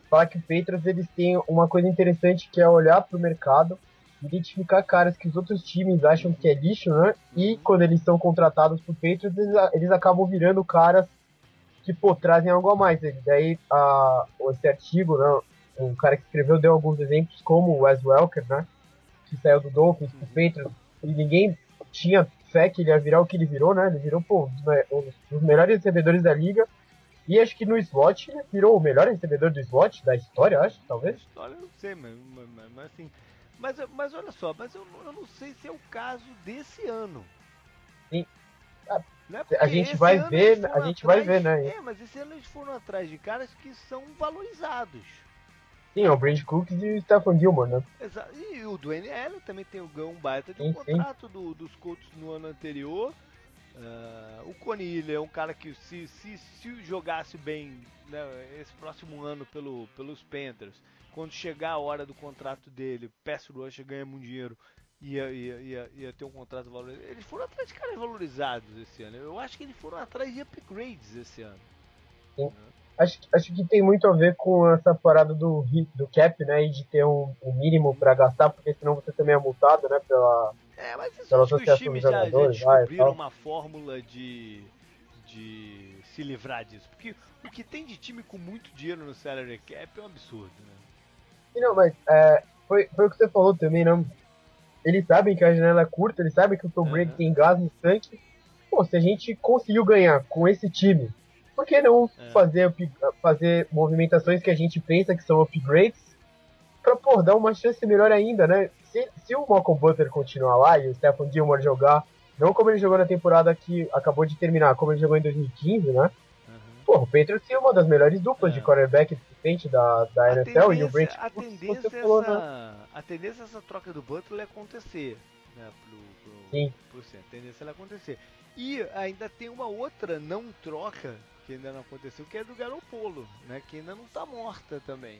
fala que o Patriots eles têm uma coisa interessante que é olhar para o mercado, identificar caras que os outros times acham que é lixo, né? E uhum. quando eles são contratados por Patriots, eles, eles acabam virando caras que, pô, trazem algo a mais. Daí, a, esse artigo, né, um cara que escreveu deu alguns exemplos, como o Wes Welker, né? Que saiu do Dolphins pro Patriots, e ninguém tinha fé que ele ia virar o que ele virou, né? Ele virou, pô, um dos melhores recebedores da liga. E acho que no slot ele virou o melhor recebedor do slot da história, acho, talvez. História eu não sei, mas, mas, mas assim. Mas, mas olha só, mas eu, eu não sei se é o caso desse ano. Sim. A, né? a gente vai ver, a gente atrás, vai ver, né? É, mas esse ano eles foram atrás de caras que são valorizados. Sim, é o Brand Cooks e o Stephen Gilmore, né? Exato. E o Dwayne Allen também tem um baita de um contrato. Do, dos Colts no ano anterior. Uh, o Conilha é um cara que se, se, se jogasse bem né, esse próximo ano pelo, pelos Panthers, quando chegar a hora do contrato dele, Pass Rush ganha muito dinheiro, ia, ia, ia, ia, ter um contrato valorizado. Eles foram atrás de caras valorizados esse ano. Eu acho que eles foram atrás de upgrades esse ano. Sim. Uh, acho, acho que tem muito a ver com essa parada do, do cap, né? E de ter um, um mínimo para gastar, porque senão você também é multado, né? Pela, é, mas isso pela associação os times já, já descobriram uma fórmula de, de se livrar disso. Porque o que tem de time com muito dinheiro no salary cap é um absurdo, né? Não, mas é, foi, foi o que você falou também, não? Eles sabem que a janela é curta, eles sabem que o Tom Brady uhum. tem gás no tanque. Pô, se a gente conseguiu ganhar com esse time, por que não É. fazer, fazer movimentações que a gente pensa que são upgrades pra, pô, dar uma chance melhor ainda, né? Se, se o Malcolm Butler continuar lá e o Stephen Gilmore jogar, não como ele jogou na temporada que acabou de terminar, como ele jogou em 2015, né? Uhum. Pô, o Patriots é uma das melhores duplas É. de quarterback existente da, da A NFL e o Brent a tendência, você falou, né? essa, a tendência essa troca do Butler é acontecer, né, pro, pro, Sim. pro. A tendência é acontecer. E ainda tem uma outra não troca que ainda não aconteceu, que é do Garoppolo, né, que ainda não tá morta também.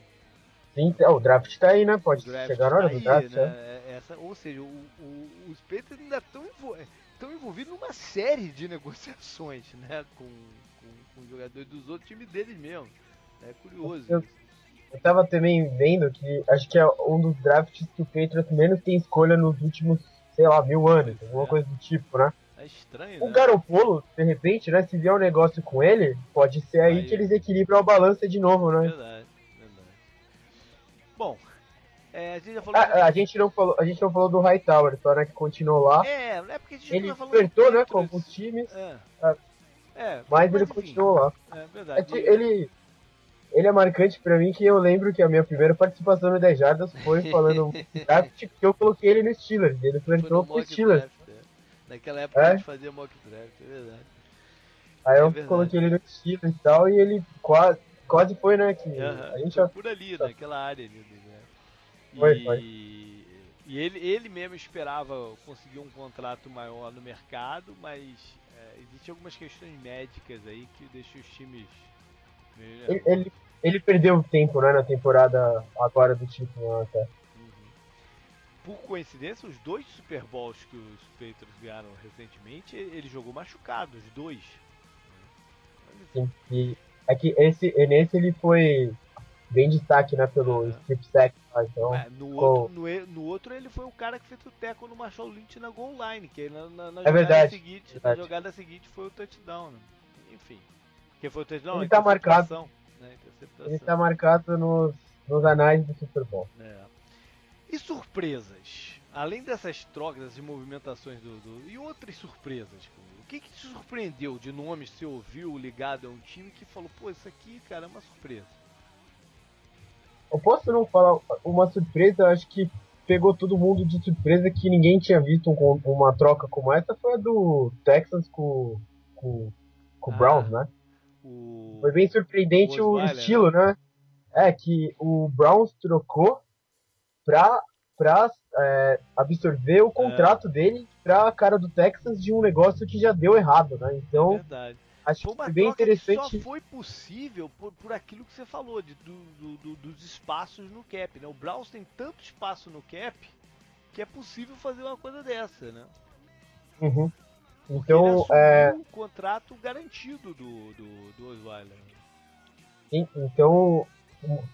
Sim, é, o draft tá aí, né? Pode chegar na hora tá do draft, né? né? É- Essa, ou seja, o, o, os Patriots ainda estão envol envolvidos numa série de (laughs) negociações, né, com, com, com jogadores dos outros times deles mesmo. É curioso. Eu-. Eu tava também vendo que acho que é um dos drafts que o Patriots menos tem escolha nos últimos, sei lá, mil anos, alguma É. coisa do tipo, né? É estranho, O né? Garopolo, de repente, né, se vier um negócio com ele, pode ser aí Aí. que eles equilibram a balança de novo, né? Verdade, verdade. Bom, é, a gente já falou. Ah, a gente não falou, a gente não falou do Hightower, só né, que continuou lá. É, é porque a gente Ele não falando do flertou, né, com alguns times, É. Ah. É, mas ele enfim, continuou lá. É É verdade. que ele, ele é marcante pra mim que eu lembro que a minha primeira participação no 10 Jardas foi falando (laughs) um draft que eu coloquei ele no Steelers. Ele flertou com o Steelers. draft, é. Naquela época É? a gente fazia mock draft, é verdade. Aí É eu verdade. coloquei ele no Steelers e tal, e ele quase, quase foi, né? Que Aham, a gente foi por ali, naquela área ali do draft. Foi, e, foi. E ele, ele mesmo esperava conseguir um contrato maior no mercado, mas é, existem algumas questões médicas aí que deixam os times ele, ele, ele perdeu tempo, né, na temporada agora do título, né, até. Por coincidência, os dois Super Bowls que os Patriots ganharam recentemente, ele jogou machucado, os dois. Assim, e é que esse, nesse ele foi bem destaque, né, pelo Aham. strip sack, então... É, no, ficou- outro, no, no outro ele foi o cara que fez o teco no Marshall Lynch na goal line, que na, na, na É jogada verdade, seguinte, verdade. na jogada seguinte foi o touchdown, né? Enfim. Que foi o touchdown? Ele A tá marcado. Né? Ele está marcado nos, nos anais do Super Bowl. É. E surpresas? Além dessas trocas, dessas movimentações do, do- E outras surpresas? O que, que te surpreendeu de nomes que você ouviu ligado a um time que falou, pô, isso aqui, cara, é uma surpresa? Eu posso não falar uma surpresa, acho que pegou todo mundo de surpresa que ninguém tinha visto um- uma troca como essa, foi a do Texas com, com, com o Ah, Browns, né? O... Foi bem surpreendente o Osweiler, estilo, né? É que o Browns trocou pra, pra é, absorver o contrato dele pra cara do Texas de um negócio que já deu errado, né? Então, Verdade. acho Foi que uma bem interessante. só foi possível por, por aquilo que você falou, de, do, do- do- dos espaços no cap, né? O Browns tem tanto espaço no cap que é possível fazer uma coisa dessa, né? Uhum. Então, é, o contrato garantido do, do, do Osweiler. sim, então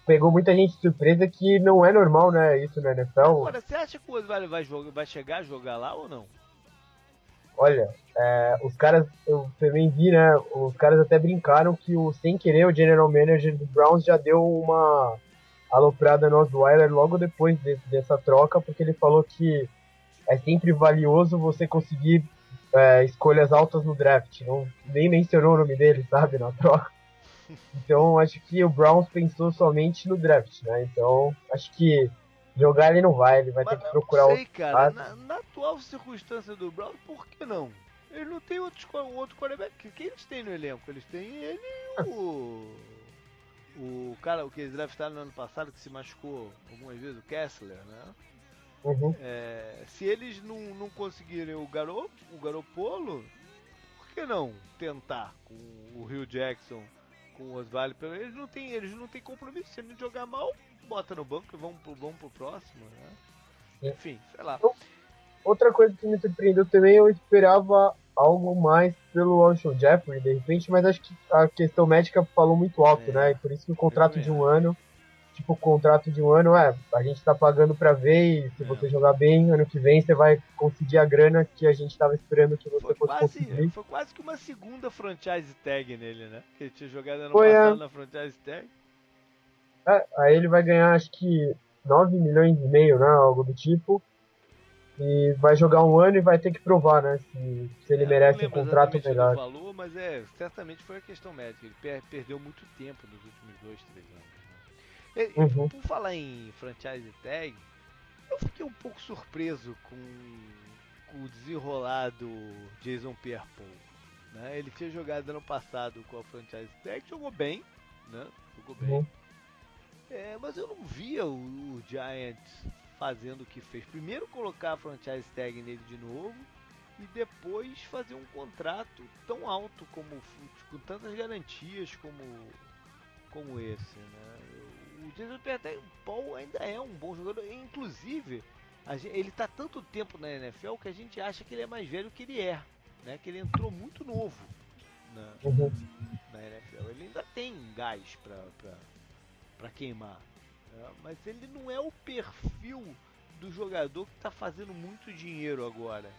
pegou muita gente de surpresa que não é normal, né? Isso na NFL. Agora, você acha que o Osweiler vai, jogar, vai chegar a jogar lá ou não? Olha, é, os caras, eu também vi, né? Os caras até brincaram que o sem querer o general manager do Browns já deu uma aloprada no Osweiler logo depois de- dessa troca, porque ele falou que é sempre valioso você conseguir é, escolhas altas no draft. Não, nem mencionou o nome dele, sabe, na troca. Então acho que o Browns pensou somente no draft, né? Então acho que jogar ele não vai, ele vai ter Mas que eu procurar não outro. sei, cara. Na, na atual circunstância do Browns, por que não? Ele não tem outro, outro quarterback. Quem eles têm no elenco? Eles têm ele e o. O cara, o que eles draftaram no ano passado, que se machucou algumas vezes, o Kessler, né? Uhum. É, se eles não, não conseguirem o, Garo, o Garopolo, por que não tentar com o Rio Jackson, com o Osvaldo? Eles não têm, eles não têm compromisso. Se ele jogar mal, bota no banco e vão pro, vão pro próximo, né? Sim. Enfim, sei lá. Outra coisa que me surpreendeu também, eu esperava algo mais pelo Alshon Jeffrey, de repente, mas acho que a questão médica falou muito alto, É. né? E por isso que o contrato de um ano, tipo, o contrato de um ano é, a gente tá pagando pra ver e se É. você jogar bem, ano que vem você vai conseguir a grana que a gente tava esperando que você Foi fosse quase, conseguir. foi quase que uma segunda franchise tag nele, né? Que ele tinha jogado ano Foi, passado é. na franchise tag. É, aí ele vai ganhar, acho que 9 milhões e meio, né? Algo do tipo. E vai jogar um ano e vai ter que provar, né? Se, se ele é, merece um contrato melhor. valor, mas é, certamente foi a questão médica. Ele per perdeu muito tempo nos últimos dois, três anos. Uhum. Por falar em franchise tag, eu fiquei um pouco surpreso com, com o desenrolado Jason Pierre-Paul. Né? Ele tinha jogado ano passado com a franchise tag, jogou bem, né? Jogou bem. Uhum. É, mas eu não via o, o Giants fazendo o que fez. Primeiro colocar a franchise tag nele de novo e depois fazer um contrato tão alto como com tantas garantias como como esse, né? O Jason Pierre-Paul ainda é um bom jogador, inclusive gente, ele está tanto tempo na NFL que a gente acha que ele é mais velho que ele é, né? Que ele entrou muito novo na, na NFL. Ele ainda tem gás para queimar. É, mas ele não é o perfil do jogador que está fazendo muito dinheiro agora.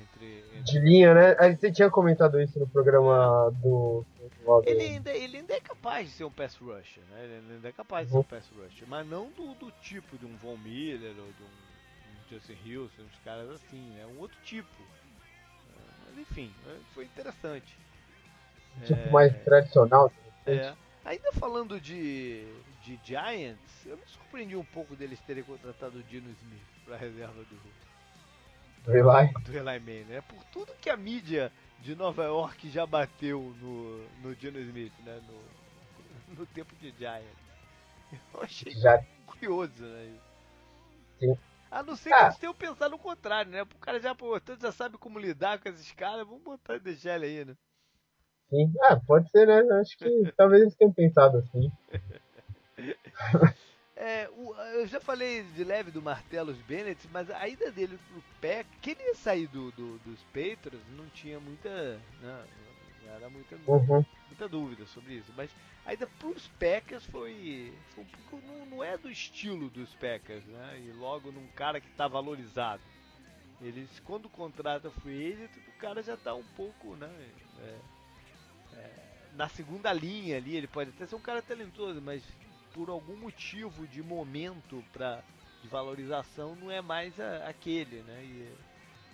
Entre, entre... De linha, né? Você tinha comentado isso no programa do. Ele ainda, ele ainda é capaz de ser um pass rusher, né? Ele ainda é capaz de ser um pass rusher, mas não do, do tipo de um Von Miller ou de um, um Justin Hilson, uns caras assim, é né? um outro tipo. É, mas enfim, é, foi interessante. Tipo é, mais tradicional. É. Ainda falando de, de Giants, eu me surpreendi um pouco deles terem contratado o Dino Smith para reserva do, do Eli. Do Eli Manning, né? Por tudo que a mídia de Nova York já bateu no, no Dino Smith, né? No, (laughs) no tempo de Giants. Eu achei já... curioso, né? Sim. A não ser que ah. eles tenham pensado no contrário, né? O cara já, pô, tanto já sabe como lidar com esses caras, vamos botar e deixar ele aí, né? Sim. Ah, pode ser, né? Acho que (laughs) talvez eles tenham pensado assim. (laughs) É, o, eu já falei de leve do Martellus Bennett, mas a ida dele pro pé, que ele ia sair do, do, dos Patriots, não tinha muita. Não, não era muita, uhum. muita dúvida sobre isso. Mas a ida pros Packers foi, foi um pouco. Não, não, é do estilo dos Packers, né? E logo num cara que está valorizado. Eles, quando contrata free agent, o cara já está um pouco, né? É, é, na segunda linha ali, ele pode até ser um cara talentoso, mas por algum motivo de momento para de valorização não é mais a, aquele, né? E,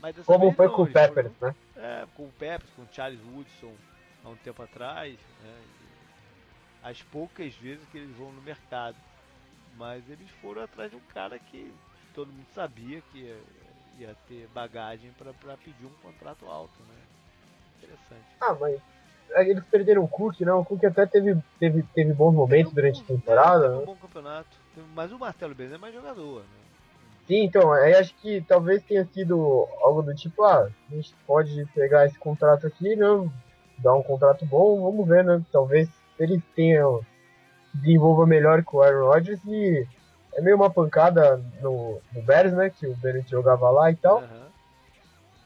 mas Como foi não, com o Peppers, foram, né? É, com o Peppers, com o Charles Woodson há um tempo atrás, né? as poucas vezes que eles vão no mercado. Mas eles foram atrás de um cara que todo mundo sabia que ia, ia ter bagagem para pedir um contrato alto, né? Interessante. Ah, mas eles perderam o Cook, não. O Cook até teve, teve, teve bons momentos durante a temporada. Teve um bom campeonato. Mas o Marcelo Benz é mais jogador, né? Sim, então, aí acho que talvez tenha sido algo do tipo, ah, a gente pode pegar esse contrato aqui, né? Dar um contrato bom, vamos ver, né? Talvez eles tenham desenvolva melhor com o Aaron Rodgers e é meio uma pancada no, no Bears, né? Que o Bennett jogava lá e tal. Uhum.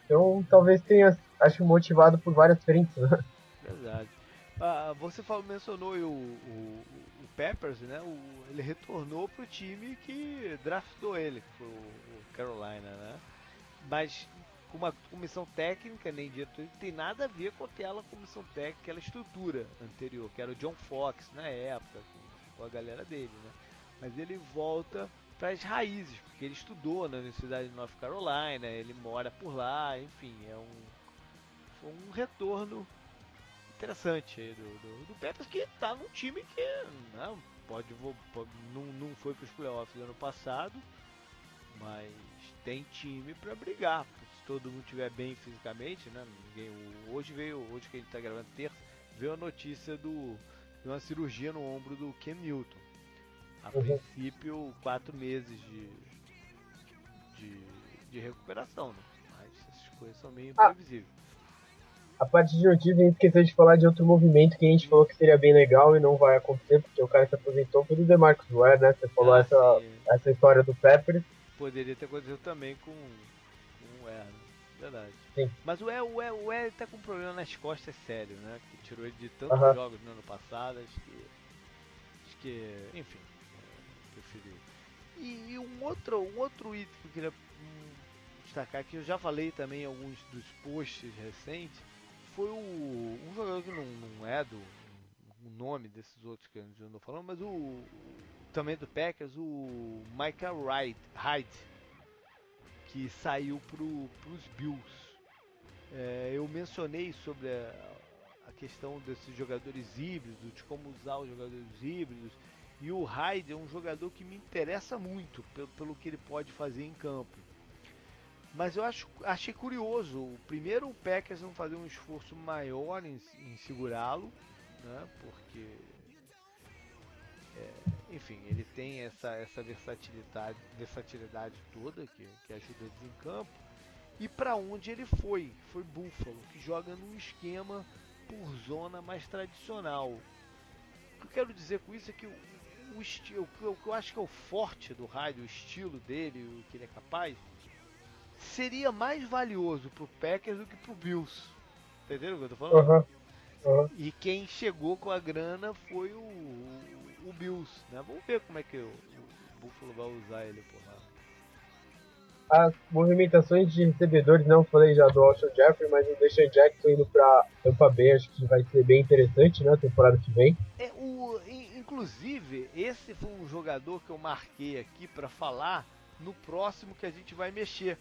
Então talvez tenha, acho, motivado por várias frentes, né? Verdade. Ah, você falou, mencionou o, o, o Peppers, né? O, ele retornou pro time que draftou ele, que foi o, Carolina, né? Mas com uma comissão técnica, nem dito, tem nada a ver com aquela comissão técnica, aquela estrutura anterior, que era o John Fox na época, com a galera dele, né? Mas ele volta para as raízes, porque ele estudou na Universidade de North Carolina, ele mora por lá, enfim, é um, um retorno interessante aí do, do, do que tá num time que não, né, pode, pode não, não foi para os playoffs ano passado, mas tem time para brigar. Se todo mundo estiver bem fisicamente, né? Ninguém, hoje veio, hoje que a gente está gravando terça, veio a notícia do, de uma cirurgia no ombro do Ken Newton. A uhum. princípio, quatro meses de, de, de recuperação, né? mas essas coisas são meio ah. A parte de notícia, a gente esqueceu de falar de outro movimento que a gente falou que seria bem legal e não vai acontecer, porque o cara se aposentou, foi do DeMarcus Ware, né? Você falou ah, essa, essa história do Pepper. Poderia ter acontecido também com, com o Ware, né? verdade. Sim. Mas o Ware, o, Ware, o Ware tá com um problema nas costas sério, né? Que tirou ele de tantos uh -huh. jogos no ano passado, acho que... Acho que... Enfim, é, preferi. E, e, um, outro, um outro item que eu queria hum, destacar, que eu já falei também em alguns dos posts recentes, foi o, um jogador que não, não é do o nome desses outros que a gente andou falando, mas o também do Packers, o Michael Wright, Hyde, que saiu para os Bills. É, eu mencionei sobre a, a, questão desses jogadores híbridos, de como usar os jogadores híbridos, e o Hyde é um jogador que me interessa muito pelo, pelo que ele pode fazer em campo. Mas eu acho, achei curioso, o primeiro o Packers não fazer um esforço maior em, em segurá-lo, né, porque é, enfim, ele tem essa, essa versatilidade, versatilidade toda que, que ajuda eles em campo. E para onde ele foi? Foi Buffalo, que joga num esquema por zona mais tradicional. O que eu quero dizer com isso é que o, o estilo, o que eu acho que é o forte do Hyde, o estilo dele, o que ele é capaz, seria mais valioso pro Packers do que pro Bills. Entendeu o que eu tô falando? Uhum. Uhum. E quem chegou com a grana foi o, o Bills, né? Vamos ver como é que o, o Buffalo vai usar ele por lá. As movimentações de recebedores, não falei já do Alshon Jeffrey, mas o Deshaun Jackson indo pra Tampa Bay, acho que vai ser bem interessante, né, temporada que vem. É, o, inclusive, esse foi um jogador que eu marquei aqui para falar no próximo que a gente vai mexer,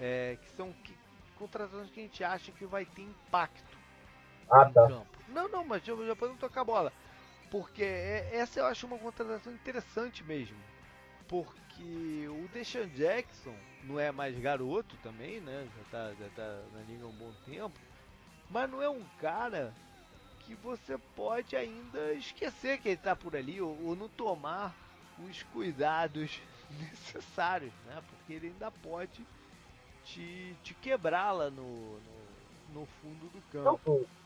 é, que são que, contratações que a gente acha que vai ter impacto ah, no tá. campo. Não, não, mas já, já podemos tocar a bola. Porque é, essa eu acho uma contratação interessante mesmo. Porque o Deshaun Jackson não é mais garoto também, né? Já tá, já tá na liga há um bom tempo. Mas não é um cara que você pode ainda esquecer que ele tá por ali ou, ou não tomar os cuidados (laughs) necessários, né? Porque ele ainda pode te, te quebrar lá no, no, no fundo do campo. Não,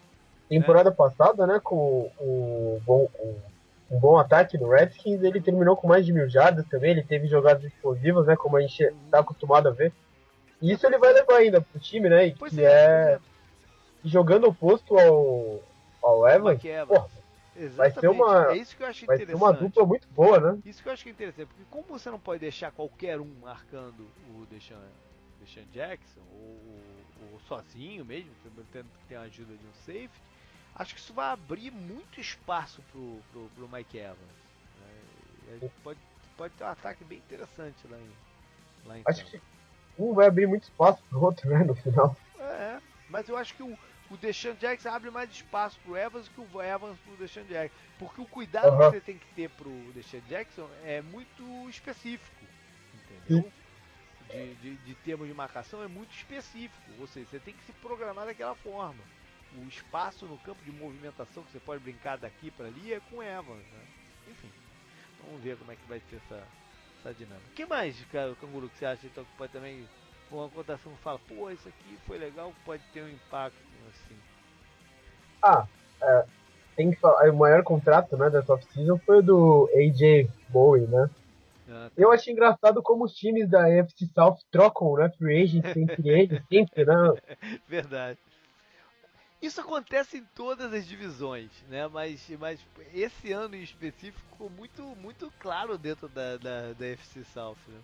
temporada é. passada, né, com o bom, um bom ataque do Redskins, ele terminou com mais de mil jardas também, ele teve jogadas explosivas, né, como a gente está acostumado a ver. E isso ele vai levar ainda pro time, né, pois que é, é, jogando oposto ao, ao Evans, porra, vai ser uma, é isso que eu acho vai ser uma dupla muito boa, né? Isso que eu acho que é interessante, porque como você não pode deixar qualquer um marcando o Deshaun, Deshaun Jackson, ou, ou sozinho mesmo, tendo que ter a ajuda de um safety, acho que isso vai abrir muito espaço pro, pro, pro Mike Evans. Né? Pode, pode ter um ataque bem interessante lá em, lá em Acho campo. que um vai abrir muito espaço pro outro, né, no final. É, mas eu acho que o, o Deshaun Jackson abre mais espaço pro Evans que o Evans pro Deshaun Jackson. Porque o cuidado Uhum. que você tem que ter pro Deshaun Jackson é muito específico. Entendeu? De, de, de termos de marcação é muito específico. Ou seja, você tem que se programar daquela forma o espaço no campo de movimentação que você pode brincar daqui para ali é com Evans, né? Enfim, vamos ver como é que vai ser essa, essa dinâmica. O que mais, cara, Canguru, que você acha então que pode também, uma cotação fala, pô, isso aqui foi legal, pode ter um impacto assim? Ah, é, tem que falar, o maior contrato, né, dessa off-season foi o do AJ Bowie, né? Ah, tá. Eu achei engraçado como os times da AFC South trocam, né, free agents entre eles, sempre, né? Verdade. Isso acontece em todas as divisões, né? Mas, mas esse ano em específico ficou muito, muito claro dentro da, da, da FC South. Né?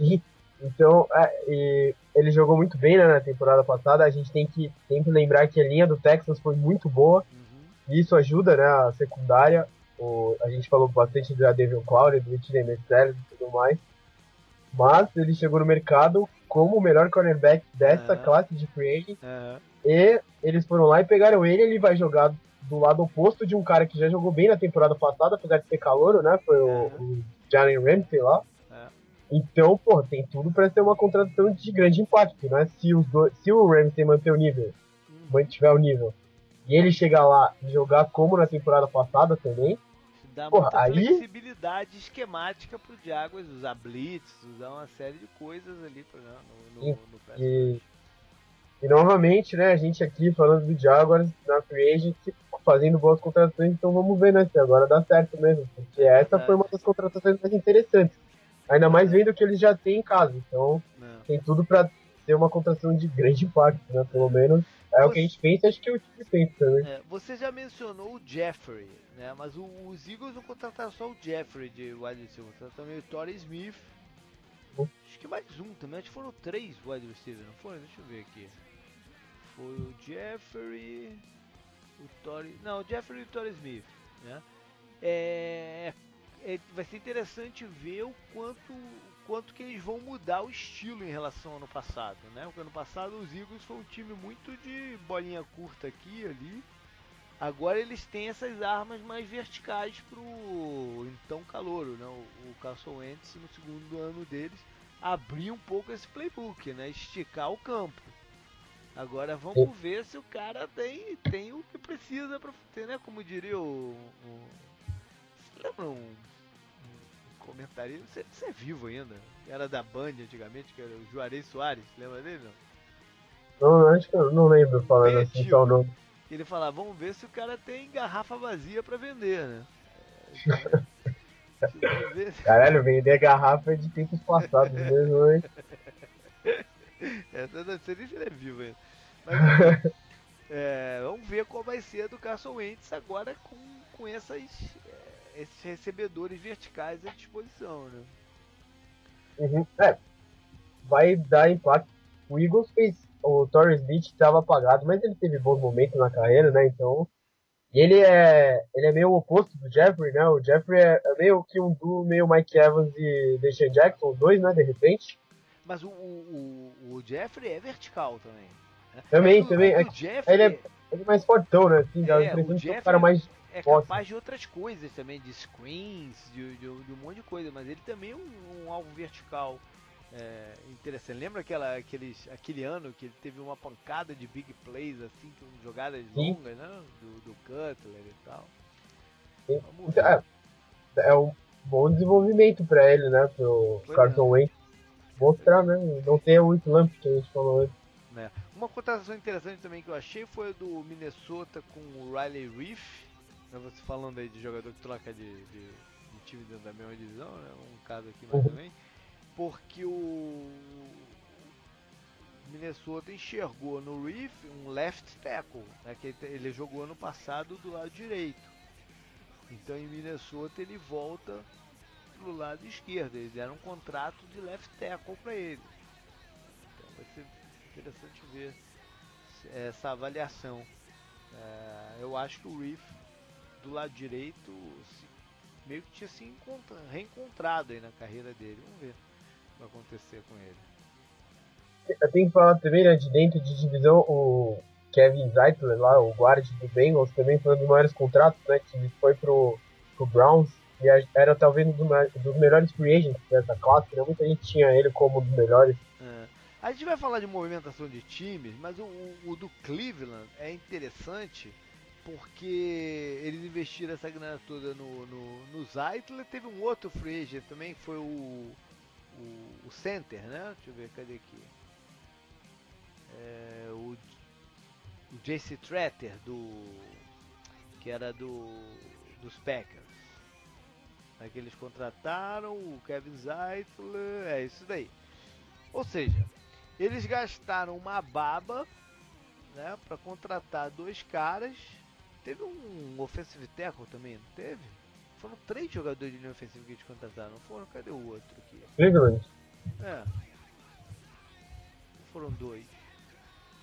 E, então, é, ele jogou muito bem né, na temporada passada. A gente tem que, tem que lembrar que a linha do Texas foi muito boa. Uhum. E isso ajuda, né, a secundária. O, a gente falou bastante do Devil Cloud, do Whitney Mercedes e tudo mais. Mas ele chegou no mercado como o melhor cornerback dessa Aham. classe de free agent. Aham. E eles foram lá e pegaram ele. Ele vai jogar do lado oposto de um cara que já jogou bem na temporada passada, apesar de ser calouro, né? Foi o, Aham. o Jalen Ramsey lá. É. Então, pô, tem tudo pra ser uma contratação de grande impacto, né? Se, os dois, se o Ramsey manter o nível, Uhum. mantiver o nível, e ele chegar lá e jogar como na temporada passada também, Dá Porra, muita aí- flexibilidade esquemática pro Jaguars usar blitz, usar uma série de coisas ali pra, né, no, no, E- no e, e novamente, né, a gente aqui falando do Jaguars na Free Agency, fazendo boas contratações, então vamos ver, né, se agora dá certo mesmo, porque essa foi uma das contratações mais interessantes. Ainda mais vendo que eles já têm em casa, então Não. tem tudo pra ser uma contratação de grande impacto, né, pelo menos é o que a gente pensa, acho que o time pensa também. É, você já mencionou o Jeffrey, né? Mas o- os Eagles não contrataram só o Jeffrey de wide receiver, contrataram também o Torrey Smith. Acho que mais um também, acho que foram três wide receivers, não foram? Deixa eu ver aqui. Foi o Jeffrey, o Torrey... Não, o Jeffrey e o Torrey Smith, né? É, é, vai ser interessante ver o quanto, quanto que eles vão mudar o estilo em relação ao ano passado, né? Porque ano passado os Eagles foi um time muito de bolinha curta aqui e ali. Agora eles têm essas armas mais verticais pro então calouro, né? O, o Carson Wentz no segundo ano deles abrir um pouco esse playbook, né? Esticar o campo. Agora vamos ver se o cara tem, tem o que precisa para ter, né? Como diria o, o lembra um comentarista? Você, você é vivo ainda? Era da Band antigamente, que era o Juarez Soares, lembra dele não? Não, acho que eu não lembro falando Bem assim só o nome. Ele falava, vamos ver se o cara tem garrafa vazia para vender, né? (laughs) Caralho, vender garrafa de tempos passados mesmo, hein? (laughs) É, não sei nem se ele é vivo ainda. Mas, (laughs) é, vamos ver qual vai ser a do Carson Wentz agora com, com essas, é, esses recebedores verticais à disposição, né? Uhum. É, vai dar impacto. O Eagles fez. O Torres Smith estava apagado, mas ele teve bons momentos na carreira, né? Então. E ele é, ele é meio oposto do Jeffrey, né? O Jeffrey é, é meio que um duo, meio Mike Evans e Deshaun Jackson, dois, né? De repente. Mas o, o, o Jeffrey é vertical também. Né? Também, o, também. O, é, Jeffrey... ele, é, ele é mais fortão, né? Assim, é, o Jeffrey é um cara mais é capaz de outras coisas também, de screens, de, de, de, um monte de coisa, mas ele também é um, um alvo vertical é, interessante. Lembra aquela, aqueles, aquele ano que ele teve uma pancada de big plays, assim, com jogadas Sim. longas, né? Do, do Cutler e tal. É, é um bom desenvolvimento para ele, né? Pro pois Carson é. Wentz mostrar, né? Não ter o lamp que a gente falou antes. É. Uma contratação interessante também que eu achei foi do Minnesota com o Riley Reef. Né, você falando aí de jogador que troca de, de, de time dentro da mesma divisão, né? Um caso aqui mais uhum. também. Porque o Minnesota enxergou no Reef um left tackle, né? Que ele jogou ano passado do lado direito. Então em Minnesota ele volta pro lado esquerdo. Eles deram um contrato de left tackle para ele. Então vai ser interessante ver essa avaliação. É, eu acho que o Reef do lado direito meio que tinha se reencontrado aí na carreira dele. Vamos ver o que vai acontecer com ele. Eu tenho que falar também, né, de dentro de divisão, o Kevin Zeitler lá, o guarda do Bengals, também foi um dos maiores contratos, né, que foi pro, pro Browns e era talvez um dos melhores free agents dessa classe, né? Muita gente tinha ele como um dos melhores. É. A gente vai falar de movimentação de times, mas o, o, do Cleveland é interessante porque eles investiram essa grana toda no, no, no Zeitler. Teve um outro free também, que foi o, o, o Center, né? Deixa eu ver, cadê aqui? É, o, o JC Tretter, do, que era do, dos Packers. Né, que eles contrataram o Kevin Zeitler, é isso daí. Ou seja, eles gastaram uma baba né, para contratar dois caras. Teve um offensive tackle também, não teve? Foram três jogadores de linha ofensiva que eles contrataram, não foram? Cadê o outro aqui? Cleveland. É. Foram dois.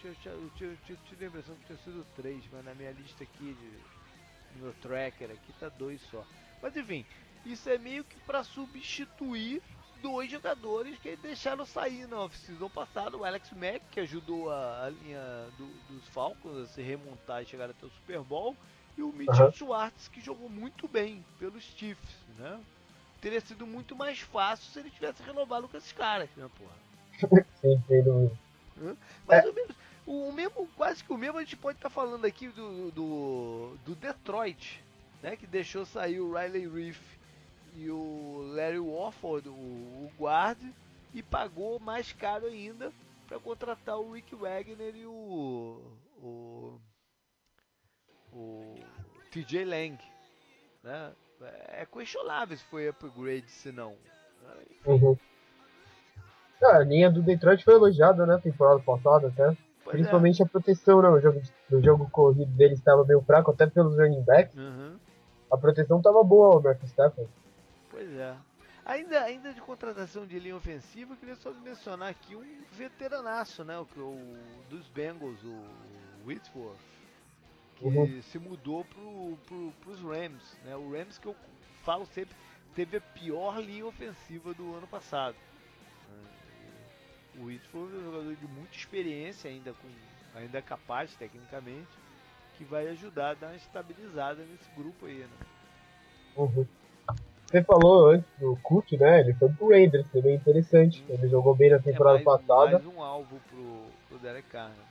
Eu tive a impressão que tinha sido três, mas na minha lista aqui, de, no meu tracker aqui, tá dois só. Mas enfim, isso é meio que para substituir dois jogadores que deixaram sair na off-season passada. O Alex Mack, que ajudou a, a linha do, dos Falcons a se remontar e chegar até o Super Bowl. E o Mitchell uhum. Schwartz, que jogou muito bem pelos Chiefs, né? Teria sido muito mais fácil se ele tivesse renovado com esses caras, né, porra? Sim, (laughs) sem dúvida. Mas é. o, mesmo, o mesmo, quase que o mesmo a gente pode estar tá falando aqui do, do, do Detroit, né? Que deixou sair o Riley Reef e o Larry Warford, o, o guard, e pagou mais caro ainda para contratar o Rick Wagner e o, o, o TJ Lang. Né? É questionável se foi upgrade, se não. Uhum. Ah, a linha do Detroit foi elogiada, né? Temporada passada até. Pois Principalmente é. a proteção, né? O jogo, o jogo corrido dele estava meio fraco, até pelos running backs. Uhum. A proteção estava boa, o Marcus Stafford. Pois é. Ainda, ainda de contratação de linha ofensiva, eu queria só mencionar aqui um veteranaço, né? O, o dos Bengals, o Whitworth, que uhum. se mudou pro, pro, pros Rams, né? O Rams que eu falo sempre teve a pior linha ofensiva do ano passado. O Whitford é um jogador de muita experiência, ainda com ainda capaz tecnicamente, que vai ajudar a dar uma estabilizada nesse grupo aí, né? Uhum. Você falou antes do Cook, né? Ele foi pro Raiders, foi bem interessante. Ele jogou bem na temporada é mais, passada. Mais um alvo pro, pro Derek Carr, né?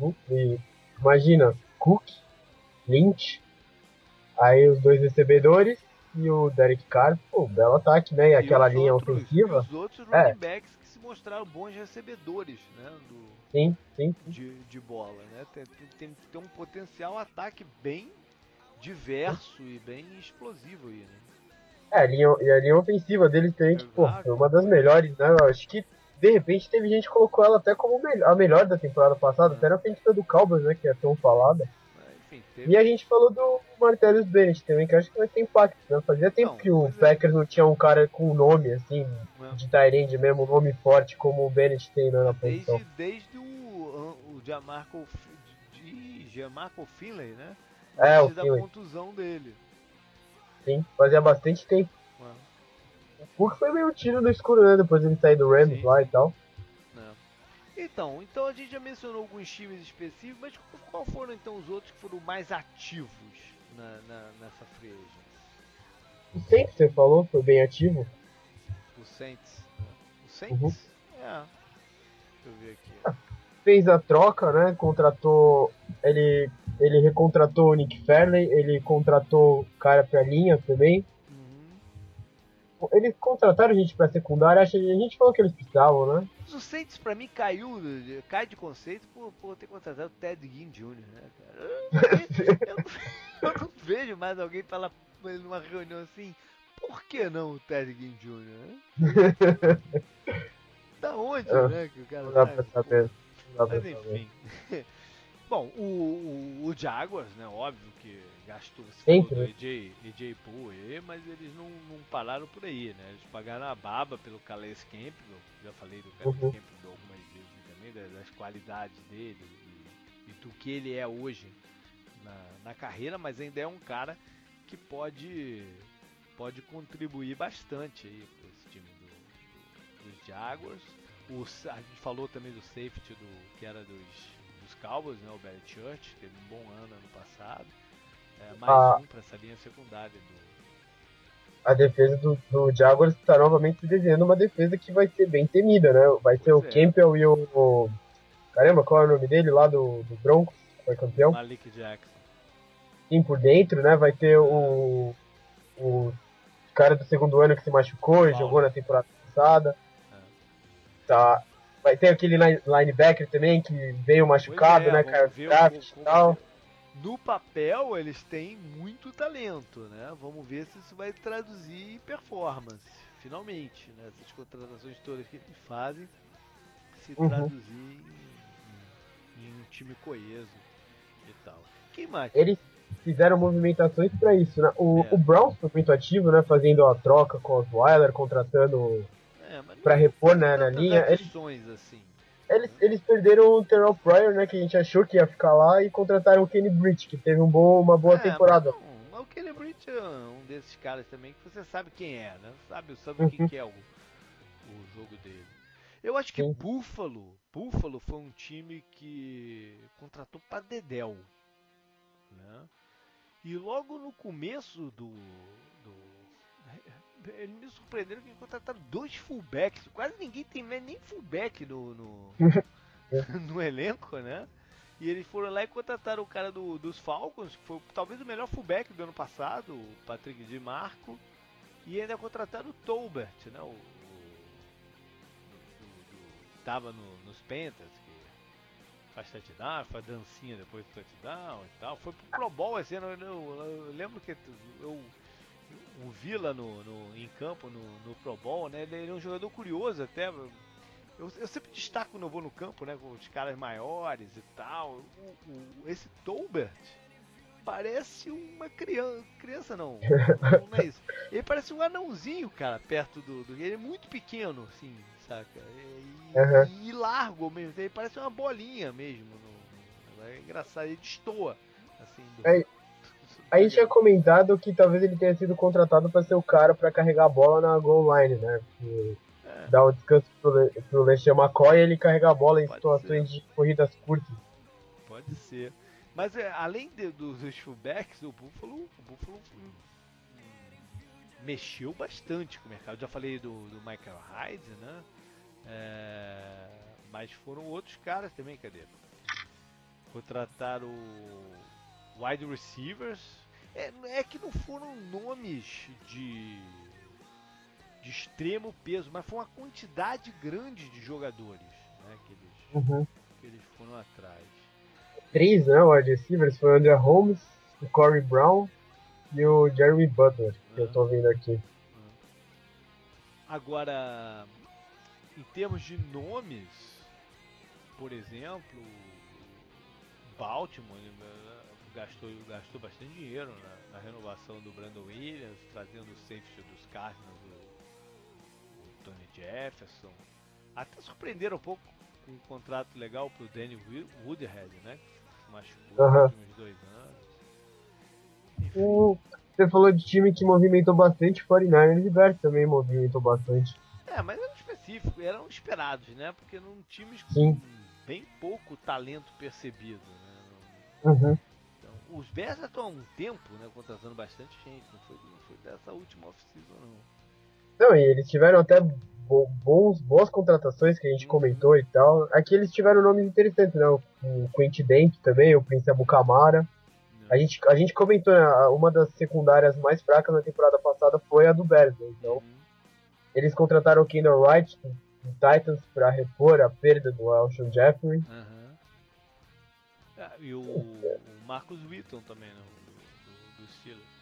Uhum. E imagina, Cook, Lynch, aí os dois recebedores e o Derek Carr, pô, belo ataque, né? E, e aquela linha outros, ofensiva. E os outros running é. backs que se mostraram bons recebedores, né? Do, sim, sim. De, de bola, né? Tem, tem, tem um potencial ataque bem diverso e bem explosivo aí, né? É, a linha, e a linha ofensiva deles também, que, pô, foi uma das melhores, né? Eu acho que de repente teve gente que colocou ela até como a melhor da temporada passada, até na frente do Cowboys, né? Que é tão falada. É. E a gente falou do Martellus Bennett também, que acho que vai ter impacto, né? Fazia tempo não, que o é. Packers é... não tinha um cara com nome, assim, é. de Tyrande mesmo, um nome forte como o Bennett tem né, na posição. Desde, desde o, o Gianmarco, de Gianmarco Finlay, né? É, o da Finlay. contusão dele. Sim, fazia bastante tempo. O Cook foi meio tiro no escuro, né? Depois ele sair do Rams lá e tal. É. Então, então a gente já mencionou alguns times específicos, mas qual foram então os outros que foram mais ativos na, na, nessa free agent? O Saints, você falou, foi bem ativo. O Saints? O Saints? Uhum. É. Deixa eu ver aqui. Fez a troca, né? Contratou. Ele ele recontratou o Nick Fairley, ele contratou o cara pra linha também. Uhum. Eles contrataram gente pra secundária, acho a gente falou que eles precisavam, né? O Saints pra mim caiu, cai de conceito por, por ter contratado o Ted Ginn Jr., né, cara? Eu, (laughs) eu, eu, não vejo mais alguém falar numa reunião assim, por que não o Ted Ginn Jr., né? (laughs) da onde, é, né, que o cara Não dá pra saber. Mas enfim. Bom, o, o, o, Jaguars, né? Óbvio que gastou do EJ, EJ Poole, mas eles não, não pararam por aí, né? Eles pagaram a baba pelo Calais Campbell, já falei do Calais uhum. Campbell algumas vezes também, das, qualidades dele e, e, do que ele é hoje na, na carreira, mas ainda é um cara que pode, pode contribuir bastante aí para esse time do, do, dos Jaguars. O, a gente falou também do safety do, que era dos Cowboys, né, o Barry Church, teve um bom ano ano passado. É, mais ah, um para essa linha secundária do. A defesa do, do Jaguars está novamente se desenhando uma defesa que vai ser bem temida, né? Vai ter o é. Campbell e o, o, Caramba, qual é o nome dele lá do, do Broncos? Foi campeão? Malik Jackson. Sim, por dentro, né? Vai ter o. O cara do segundo ano que se machucou e jogou na temporada passada. É. Tá Vai ter aquele linebacker também que veio machucado, é, né, cara? Draft e tal. No papel, eles têm muito talento, né? Vamos ver se isso vai traduzir em performance, finalmente, né? Essas contratações todas que eles fazem se uhum. traduzir em, em, um time coeso e tal. Quem mais? Eles fizeram movimentações para isso, né? O, é. o Browns foi muito ativo, né? Fazendo a troca com os Weiler, contratando para repor né, na linha. Eles, assim. eles, eles perderam o Terrell Pryor, né, que a gente achou que ia ficar lá, e contrataram o Kenny Britt, que teve um bom, uma boa é, temporada. Mas, não, mas o Kenny Britt é um desses caras também que você sabe quem é, né? Sabe, sabe uhum. quem que é o, o jogo dele. Eu acho que Sim. Buffalo, Buffalo foi um time que contratou para Dedel, né? E logo no começo do eles me surpreenderam que contrataram dois fullbacks. Quase ninguém tem nem fullback no, no, (laughs) no elenco, né? E eles foram lá e contrataram o cara do, dos Falcons, que foi talvez o melhor fullback do ano passado, o Patrick de Marco. E ainda contrataram o Tolbert, né? O, tava no, nos Panthers, que faz touchdown, faz dancinha depois do touchdown e tal. Foi pro Pro Bowl esse ano, eu, eu, eu lembro que eu o Vila no, no, em campo no, no Pro Bowl, né? Ele é um jogador curioso até. Eu, eu, sempre destaco quando eu vou no campo, né? Com os caras maiores e tal. O, o, esse Tolbert parece uma criança. Criança não, (laughs) não é isso. Ele parece um anãozinho, cara, perto do. do ele é muito pequeno, assim, saca? E, uhum. e largo mesmo. Ele parece uma bolinha mesmo. No, no, é engraçado, ele destoa. Assim, do, é, A gente tinha comentado que talvez ele tenha sido contratado para ser o cara para carregar a bola na goal line, né? Que é. Dá o um descanso pro, pro LeSean McCoy e ele carrega a bola em Pode situações ser. de corridas curtas. Pode ser. Mas é, além de, dos fullbacks, o Buffalo, o Buffalo hum, mexeu bastante com o mercado. Já falei do, do Michael Hyde, né? É, mas foram outros caras também, cadê? Contrataram wide receivers. É, é que não foram nomes de, de extremo peso, mas foi uma quantidade grande de jogadores né, que, eles, uhum. que eles foram atrás. Três, né? Wide receivers foi o André Holmes, o Corey Brown e o Jeremy Butler, que uhum. eu tô vendo aqui. Uhum. Agora, em termos de nomes, por exemplo, Baltimore né, gastou, gastou bastante dinheiro na, na renovação do Brandon Williams, trazendo o safety dos Cardinals, o, o Tony Jefferson. Até surpreenderam um pouco com um contrato legal pro Danny Woodhead, né? Que machucou uhum. nos últimos dois anos. O, você falou de time que movimentou bastante, o 49ers e Bears também movimentou bastante. É, mas eram específicos, eram esperados, né? Porque eram times com Sim. bem pouco talento percebido, né? Uhum. Os Bears já estão há um tempo, né, contratando bastante gente, não foi, não foi dessa última off-season, não. Não, e eles tiveram até bons, boas contratações que a gente uhum. comentou e tal. Aqui eles tiveram nomes interessantes, né? O, Quentin Dent também, o Prince Abucamara. A gente, a gente comentou, né, uma das secundárias mais fracas na temporada passada foi a do Bears, né? Então, uhum. eles contrataram o Kendall Wright do, do Titans para repor a perda do Alshon Jeffrey. Uhum. Ah, e o, o, Marcus Wheaton também, né? Do, do Steelers.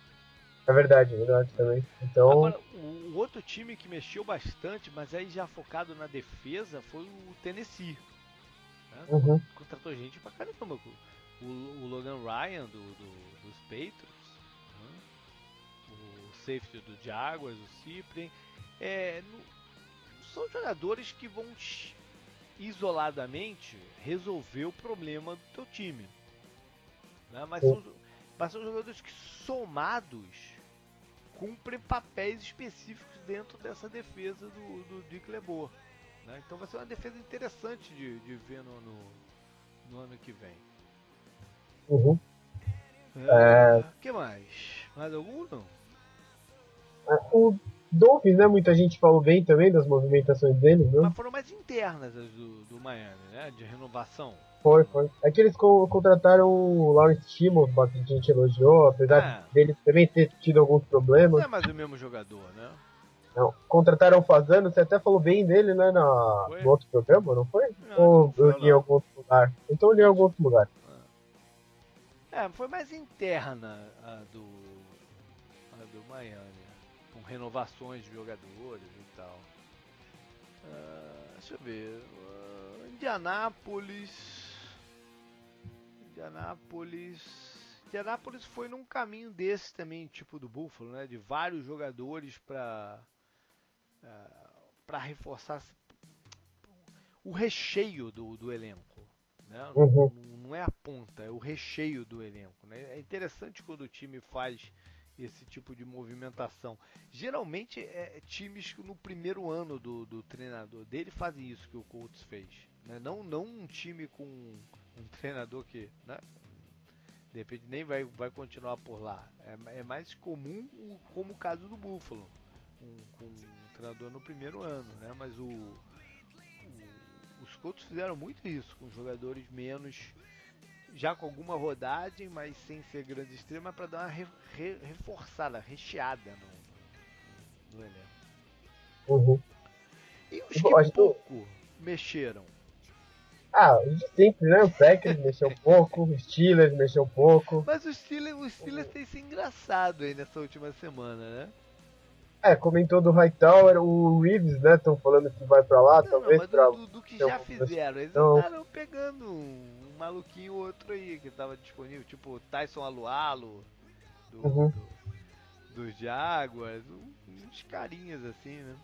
É verdade, é verdade também. Então... Agora, o, outro time que mexeu bastante, mas aí já focado na defesa, foi o Tennessee. Né? Uhum. Contratou gente pra caramba o, o Logan Ryan do, do dos Patriots, né? o safety do Jaguars, o Cyprien, é, no, são jogadores que vão isoladamente resolver o problema do teu time. Né? Mas, são, mas são jogadores que somados cumprem papéis específicos dentro dessa defesa do, do Dick LeBeau. Né? Então vai ser uma defesa interessante de, de ver no, no, no ano que vem. Uhum. É... é. que mais? Mais algum não? É, o Dolphins, né? Muita gente falou bem também das movimentações deles, né? Mas foram mais internas as do, do Miami, né? De renovação. Foi, foi. É que eles co contrataram o Lawrence Timo, bastante gente elogiou, apesar é. dele também ter tido alguns problemas. Não é mais o mesmo jogador, né? Não, contrataram o Fazano, você até falou bem dele, né, na, no outro programa, não foi? Não, Ou não eu li em algum outro lugar? Então eu li em algum outro lugar. É, foi mais interna a do, a do Miami, com renovações de jogadores e tal. Uh, deixa eu ver. Uh, Indianápolis. Indianápolis. Indianápolis foi num caminho desse também, tipo do Buffalo, né? De vários jogadores para uh, ah, para reforçar o recheio do, do elenco. Né? Uhum. Não, não, é a ponta, é o recheio do elenco. Né? É interessante quando o time faz esse tipo de movimentação. Geralmente é times que no primeiro ano do, do treinador dele fazem isso que o Colts fez. Né? Não, não um time com um treinador que né? de repente nem vai, vai continuar por lá. É, é mais comum como o caso do Buffalo. Um, com um treinador no primeiro ano, né? Mas o, os Colts fizeram muito isso, com jogadores menos. Já com alguma rodagem, mas sem ser grande extrema, para dar uma re, re, reforçada, recheada no, no elenco. Uhum. E os que pouco mexeram? Ah, de sempre, né? O Packers mexeu um pouco, o Steelers mexeu um pouco. Mas o Steelers, o Steelers tem sido engraçado aí nessa última semana, né? É, comentou do Hightower, o Reeves, né? Estão falando que vai pra lá, não, talvez não, pra. Do, do que já fizeram, eles então... andaram pegando um, maluquinho outro aí que tava disponível, tipo Tyson Alualo, do, uhum. do, dos Jaguars, uns carinhas assim, né?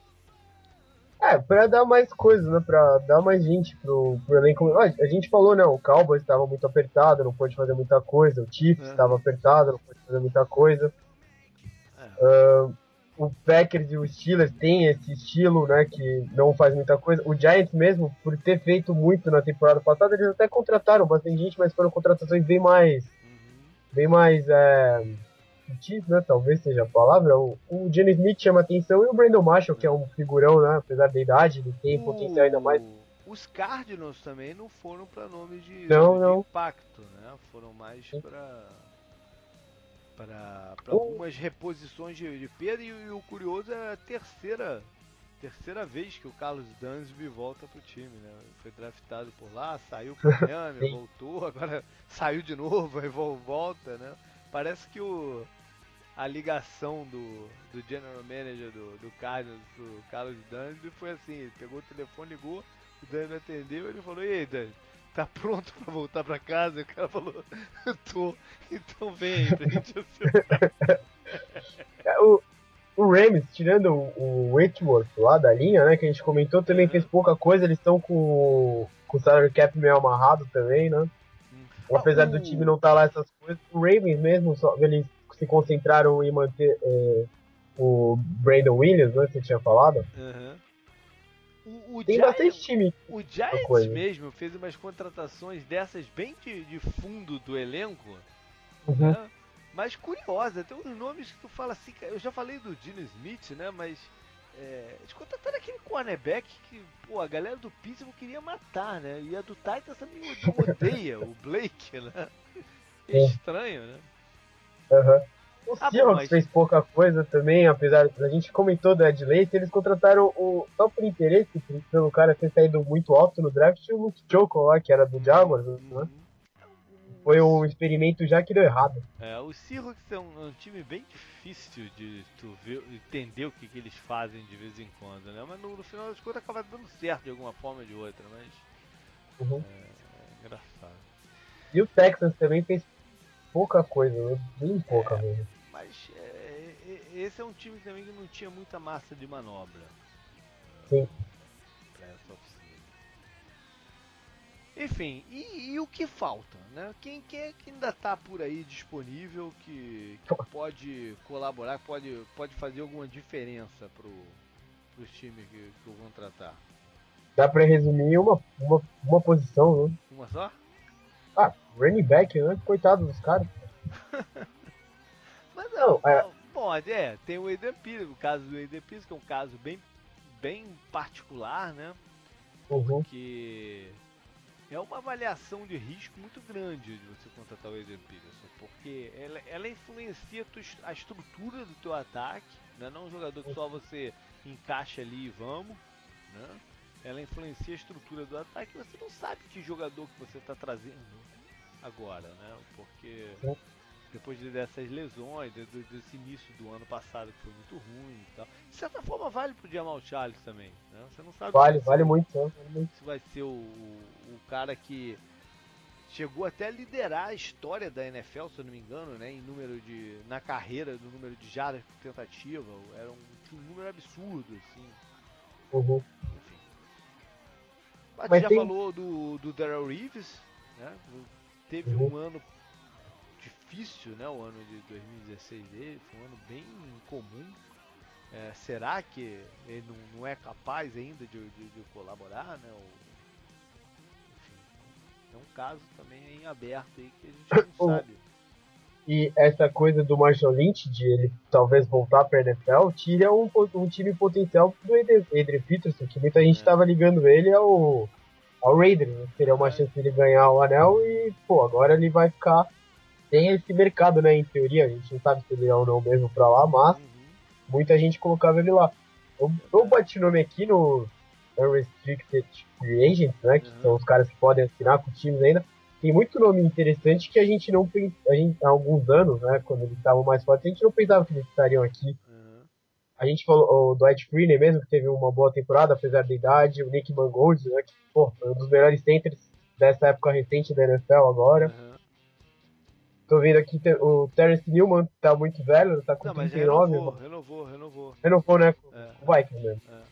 É, pra dar mais coisas, né? Pra dar mais gente pro, pro elenco. Ah, a gente falou, né? O Cowboys estava muito apertado, não pôde fazer muita coisa. O Chiefs estava apertado, não pôde fazer muita coisa. É. Uh, o Packers e o Steelers têm esse estilo, né? Que não faz muita coisa. O Giants mesmo, por ter feito muito na temporada passada, eles até contrataram bastante gente, mas foram contratações bem mais. Uhum. Bem mais. É, né? Talvez seja a palavra. O, o Smith chama atenção e o Brandon Marshall, que é um figurão, né? Apesar da idade, ele tem potencial ainda mais. Os Cardinals também não foram para nome de, não, de não. impacto, né? Foram mais para para algumas reposições de, de perda e, e, o curioso é a terceira terceira vez que o Carlos Dansby volta pro time, né? Foi draftado por lá, saiu pro (laughs) Miami, voltou, agora (laughs) saiu de novo, aí volta, né? Parece que o a ligação do, do general manager do, do Cardinals pro Carlos Dunn foi assim, ele pegou o telefone, ligou, o Dunn atendeu ele falou, e aí Dunn, tá pronto pra voltar pra casa? E o cara falou, tô, então vem aí pra gente (laughs) o, o Rams, tirando o, o Whitworth lá da linha, né, que a gente comentou, também uhum. fez pouca coisa, eles estão com, com o salary cap meio amarrado também, né? Hum. Apesar do time não estar tá lá essas coisas, o Ravens mesmo, só, eles se concentraram em manter é, o Brandon Williams, né? Você tinha falado. Uhum. O, o Tem Giants, bastante time. O Giants mesmo fez umas contratações dessas bem de, de fundo do elenco. Uhum. Né? Mas curiosa, tem uns nomes que tu fala assim, eu já falei do Dino Smith, né? Mas é, eles contrataram aquele cornerback que, pô, a galera do Pittsburgh queria matar, né? E a do Titans também (laughs) odeia, o Blake, né? É estranho, né? Uhum. O ah, Seahawks fez pouca coisa também, apesar da gente comentou do Ed Lace, eles contrataram o só por interesse, pelo cara ter saído muito alto no draft, o Luke Choco lá, que era do Jaguars, né? Uhum. Foi um experimento já que deu errado. É, o Seahawks é um, um time bem difícil de tu ver, entender o que, que eles fazem de vez em quando, né? Mas no, no final das contas acaba dando certo de alguma forma ou de outra, mas. Uhum. É, é engraçado. E o Texans também fez pouca coisa, né? bem pouca é, mesmo. Mas é, é, esse é um time também que não tinha muita massa de manobra. Sim. Enfim, e, e, o que falta? Né? Quem, quem é que ainda está por aí disponível que, que (laughs) pode colaborar, pode, pode fazer alguma diferença para os times que, que eu vou contratar? Dá para resumir uma, uma, uma posição, né? Uma só? Running back, né? Coitado dos caras. (laughs) Mas não, é... bom, é, tem o Eden Pires, o caso do Eden Pires, que é um caso bem, bem particular, né? Uhum. Porque é uma avaliação de risco muito grande de você contratar o Eden Peterson, porque ela, ela influencia a estrutura do teu ataque, não é não um jogador que só você encaixa ali e vamos, né? ela influencia a estrutura do ataque. Você não sabe que jogador que você está trazendo agora, né? Porque depois dessas lesões, desse início do ano passado que foi muito ruim e tal. De certa forma vale pro Jamal Charles também, né? Você não sabe vale, vale muito, vale muito. Se vai ser o, o, cara que chegou até a liderar a história da NFL, se eu não me engano, né? Em número de na carreira do número de jardas por tentativa, era um, um número absurdo, assim. Uhum. A gente já tem... falou do, do Daryl Reeves, né? Teve um ano difícil, né? O ano de 2016 dele, foi um ano bem incomum. É, será que ele não, não, é capaz ainda de, de, de colaborar, né? Ou, enfim, é um caso também em aberto aí que a gente não (laughs) sabe. E essa coisa do Marshall Lynch, de ele talvez voltar para a NFL, tira um, um time potencial do Adrian Peterson, que muita gente estava é. ligando ele ao, ao Raiders, né? Seria uma é. chance de ele ganhar o anel e, pô, agora ele vai ficar. Tem esse mercado, né? Em teoria, a gente não sabe se ele é ou não mesmo para lá, mas uhum. muita gente colocava ele lá. Eu, eu bati nome aqui no Unrestricted Free Agents, né? Que uhum. são os caras que podem assinar com times ainda tem muito nome interessante que a gente não a gente, há alguns anos, né, quando eles estavam mais fortes, a gente não pensava que eles estariam aqui. A gente falou o Dwight Freeney mesmo, que teve uma boa temporada, apesar da idade, o Nick Mangold, né, que pô, foi um dos melhores centers dessa época recente da NFL agora. Uhum. Tô vendo aqui o Terence Newman tá muito velho, tá com não, 39. Renovou, renovou, renovou. Renovou, né? É. O Vikings mesmo. É.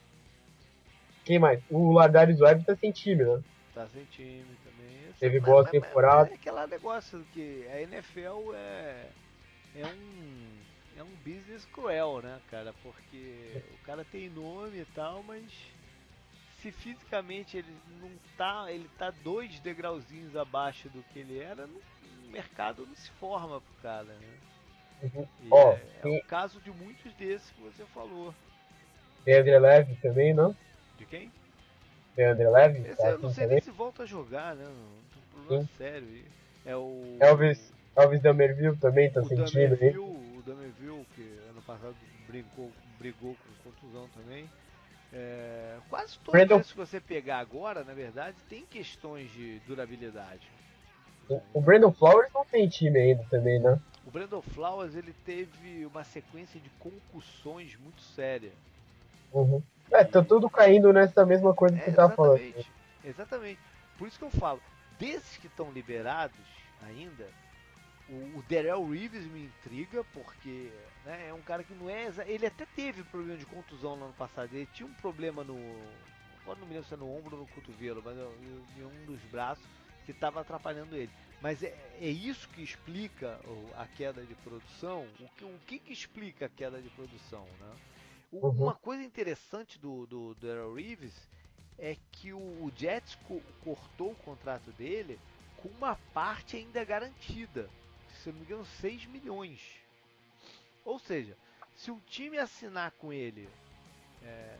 quem mais? O Lardarius Webb tá sem time, né? Tá sem time também. Teve boa temporada. é aquele negócio que a NFL é, é um é um business cruel, né, cara? Porque o cara tem nome e tal, mas se fisicamente ele não tá, ele tá dois degrauzinhos abaixo do que ele era, o mercado não se forma pro cara, né? Uhum. Oh, é, é o caso de muitos desses que você falou. Tem André Leve também, não? De quem? Tem André Leve? Esse, tá eu não sei também? nem se volta a jogar, né? Um problema Sim. sério aí. É o. Elvis, Elvis Damerville também tá sentindo, hein? Brincou, brigou com contusão também. É, quase todos Brandon... esses que você pegar agora, na verdade, tem questões de durabilidade. O, o Brandon Flowers não tem time ainda também, né? O Brandon Flowers ele teve uma sequência de concussões muito séria. Uhum. É, tá tudo caindo nessa mesma coisa que é, você tá falando. Exatamente. Por isso que eu falo, desses que estão liberados ainda, o, o Darrell Reeves me intriga, porque né, é um cara que não é. Ele até teve problema de contusão no ano passado. Ele tinha um problema no. Agora não me lembro se é no ombro ou no cotovelo, mas em um dos braços que estava atrapalhando ele. Mas é, é isso que explica a queda de produção? O que, o que, que explica a queda de produção? Né? Uhum. Uma coisa interessante do, do, do Darrell Reeves é que o Jets co cortou o contrato dele com uma parte ainda garantida. Se não me engano, 6 milhões. Ou seja, se o time assinar com ele é,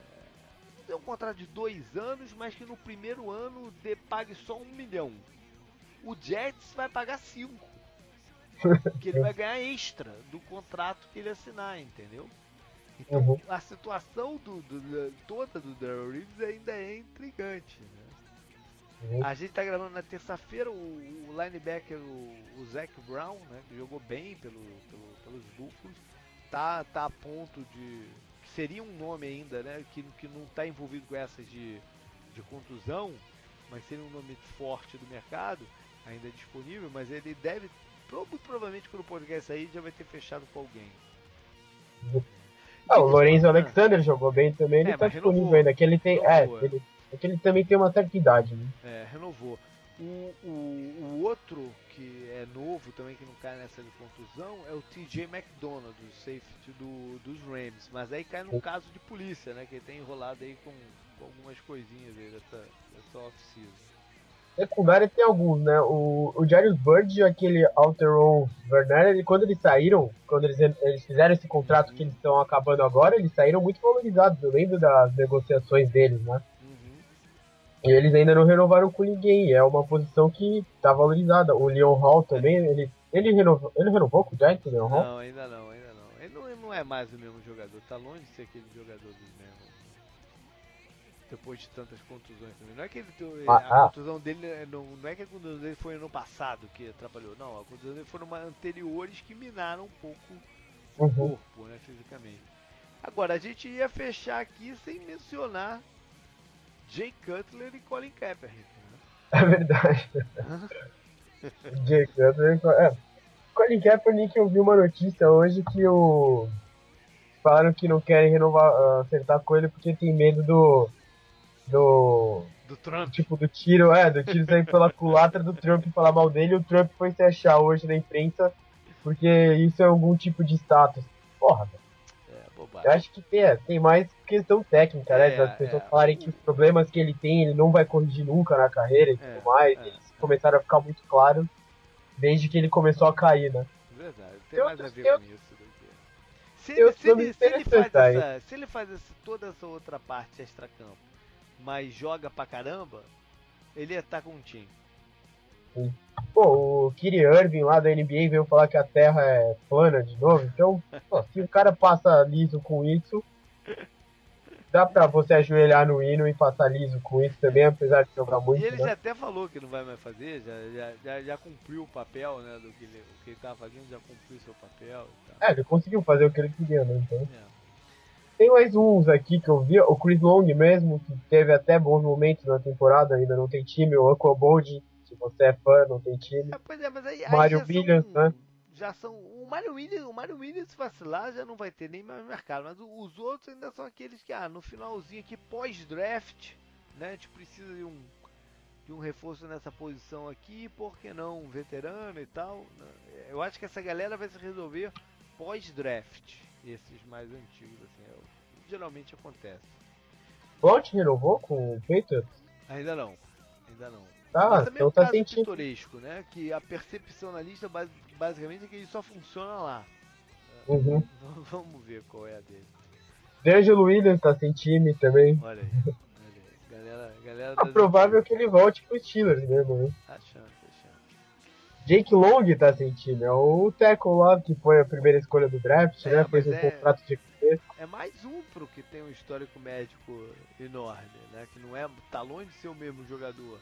um contrato de dois anos, mas que no primeiro ano de, pague só um milhão o Jets vai pagar 5. que ele vai ganhar extra do contrato que ele assinar, entendeu? Então uhum. a situação do, do, do, toda do Daryl Reeves ainda é intrigante. Né? Uhum. A gente tá gravando na terça-feira o, o, linebacker, o, o Zach Brown, né, que jogou bem pelo, pelo, pelos Buffalo, tá, tá a ponto de. Seria um nome ainda, né? Que, que não está envolvido com essas de, de contusão, mas seria um nome forte do mercado ainda disponível, mas ele deve, provavelmente quando o podcast sair, já vai ter fechado com alguém. Ah, o Lorenzo Alexander jogou bem também, ele é, tá disponível ainda. Que ele tem, é, é, ele, é que ele também tem uma certa idade, né? É, renovou. O, o, o, outro que é novo também, que não cai nessa de contusão, é o TJ McDonald, o safety do, dos Rams. Mas aí cai num caso de polícia, né? Que ele tem enrolado aí com, com algumas coisinhas aí dessa, dessa off-season secundária tem alguns, né? O, o Jarius Bird e aquele Alteron Werner, ele, quando eles saíram, quando eles, eles fizeram esse contrato que eles estão acabando agora, eles saíram muito valorizados. Eu lembro das negociações deles, né? E eles ainda não renovaram com ninguém. É uma posição que tá valorizada. O Leon Hall também, ele, ele, renovou, ele renovou com o Giants, o Leon Hall? Não, ainda não, ainda não. Ele não, ele não é mais o mesmo jogador. Tá longe de ser aquele jogador dos mesmos depois de tantas contusões também. Não é que ele, ah, a ah. contusão dele é, não, não é que a contusão dele foi ano passado que atrapalhou, não, a contusão dele foram anteriores que minaram um pouco uhum. o corpo, né, fisicamente. Agora, a gente ia fechar aqui sem mencionar Jay Cutler e Colin Kaepernick. Né? É verdade. (laughs) Jay Cutler e é. Colin Kaepernick, eu vi uma notícia hoje que o falaram que não querem renovar, acertar com ele porque tem medo do do. Do Trump. Tipo, do tiro, é, do tiro sair pela (laughs) culatra do Trump e falar mal dele. O Trump foi se achar hoje na imprensa porque isso é algum tipo de status. Porra, É, Eu acho que tem, é, tem mais questão técnica, né? é, né? As pessoas é, falarem que os problemas que ele tem, ele não vai corrigir nunca na carreira e é, tudo mais. É. Eles começaram a ficar muito claros desde que ele começou a cair, né? Verdade, tem, tem mais a ver com isso. Se ele, se, ele, se, ele faz essa, se ele faz essa, toda essa outra parte extra-campo mas joga pra caramba, ele ia estar tá com um time. Pô, o Kyrie Irving lá da NBA veio falar que a Terra é plana de novo, então, pô, se o cara passa liso com isso, dá pra você ajoelhar no hino e passar liso com isso também, apesar de jogar muito. E ele né? já até falou que não vai mais fazer, já, já, já, já cumpriu o papel, né, do que ele, o que ele tava fazendo, já cumpriu seu papel. É, ele conseguiu fazer o que ele queria, né, então. É. Tem mais uns aqui que eu vi, o Chris Long mesmo, que teve até bons momentos na temporada, ainda não tem time, o Uncle Bold, se você é fã, não tem time. É, pois é, mas aí, Mario Williams, são, né? já são. O Mario Williams, o Mario Williams, se vacilar, já não vai ter nem mais mercado. Mas os outros ainda são aqueles que, ah, no finalzinho aqui, pós-draft, né? A gente precisa de um, de um reforço nessa posição aqui, por que não um veterano e tal. Né? Eu acho que essa galera vai se resolver pós-draft. Esses mais antigos, assim, é, geralmente acontece. Bot renovou com o Patriots? Ainda não, ainda não. Tá, Mas também então é um tá caso sentindo. pitoresco, né? Que a percepção na lista bas- basicamente é que ele só funciona lá. Uhum. (laughs) Vamos ver qual é a dele. D'Angelo Williams tá sem time também. Olha aí. Olha aí. Galera, galera tá É provável que ele volte pro Steelers mesmo, né? Tá achando, tá achando. Jake Long tá sem time. É o tackle lá que foi a primeira escolha do draft, É, né? Fez um é- contrato de É mais um pro que tem um histórico médico enorme, né? Que não é. tá longe de ser o mesmo jogador.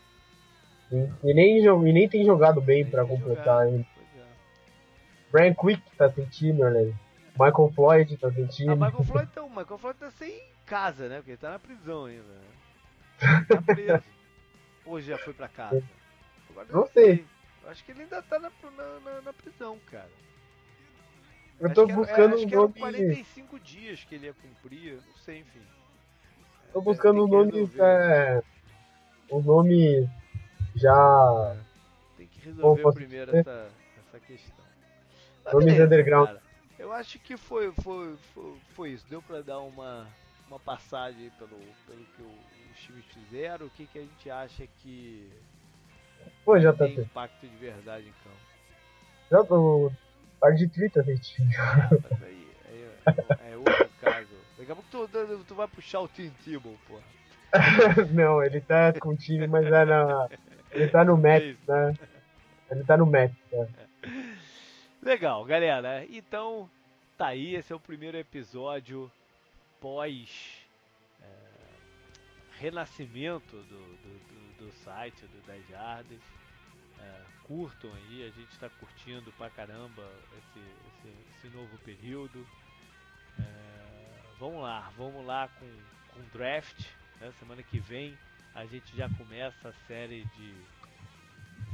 E nem, e nem tem jogado bem que completar ainda. É. Brian Quick tá sem time, olha aí. Michael Floyd tá sem time. Ah, Michael Floyd tá, o Michael Floyd tá sem casa, né? Porque ele tá na prisão ainda. Né? Tá preso. (laughs) Ou já foi pra casa? Agora Não sei. Eu acho que ele ainda tá na, na, na- prisão, cara. Eu Acho tô que era- buscando acho um que eram nome. 45 dias que ele ia cumprir, não sei, enfim. Tô É, buscando um nome. É, um nome já. Tem que resolver posso primeiro dizer? essa, essa questão. Nomes underground. cara. Eu acho que foi, foi, foi, foi isso. Deu pra dar uma, uma passagem pelo, pelo que os times fizeram. O que, que a gente acha que Pô, já tá tem sem. impacto de verdade em campo. Já tô. Par de Twitter time. Mas aí, aí é, é outro caso. Daqui a pouco tu, tu vai puxar o Tim Tebow, porra. (laughs) Não, ele tá com o time, mas é na. Ele tá no Mets, né? Ele tá no Mets, né? Legal, galera. Então, tá aí. Esse é o primeiro episódio pós é, renascimento do, do, do, do site do 10 Jardas. É, curtam aí, a gente está curtindo pra caramba esse, esse, esse novo período. É, vamos lá, vamos lá com, com draft. né? Semana que vem a gente já começa a série de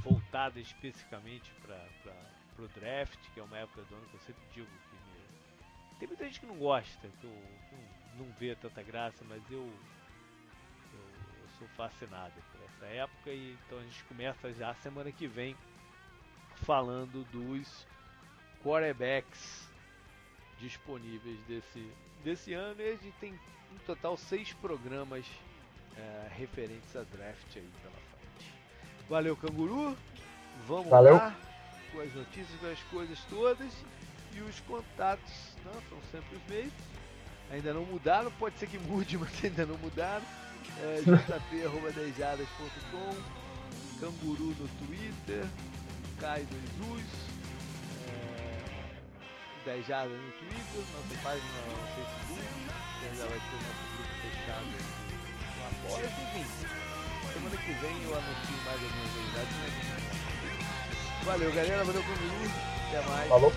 voltada especificamente para o draft, que é uma época do ano que eu sempre digo que me... tem muita gente que não gosta, que, eu, não, não vê tanta graça, mas eu, eu, eu sou fascinado por essa época e então a gente começa já semana que vem falando dos quarterbacks disponíveis desse, desse ano. E a gente tem no total seis programas eh, referentes a draft aí pela frente. Valeu, canguru. Vamos Valeu. lá com as notícias, com as coisas todas e os contatos não, são sempre os mesmos. Ainda não mudaram, pode ser que mude, (laughs) mas ainda não mudaram. É, (laughs) jp.dejadas.com Canguru no Twitter, Caio do Jesus, é, Dejadas no Twitter, nossa página no Facebook, que ainda vai ter nosso grupo fechado Apoia, enfim. Semana que vem eu anuncio mais algumas novidades. né? Valeu galera, valeu comigo, até mais. Falou.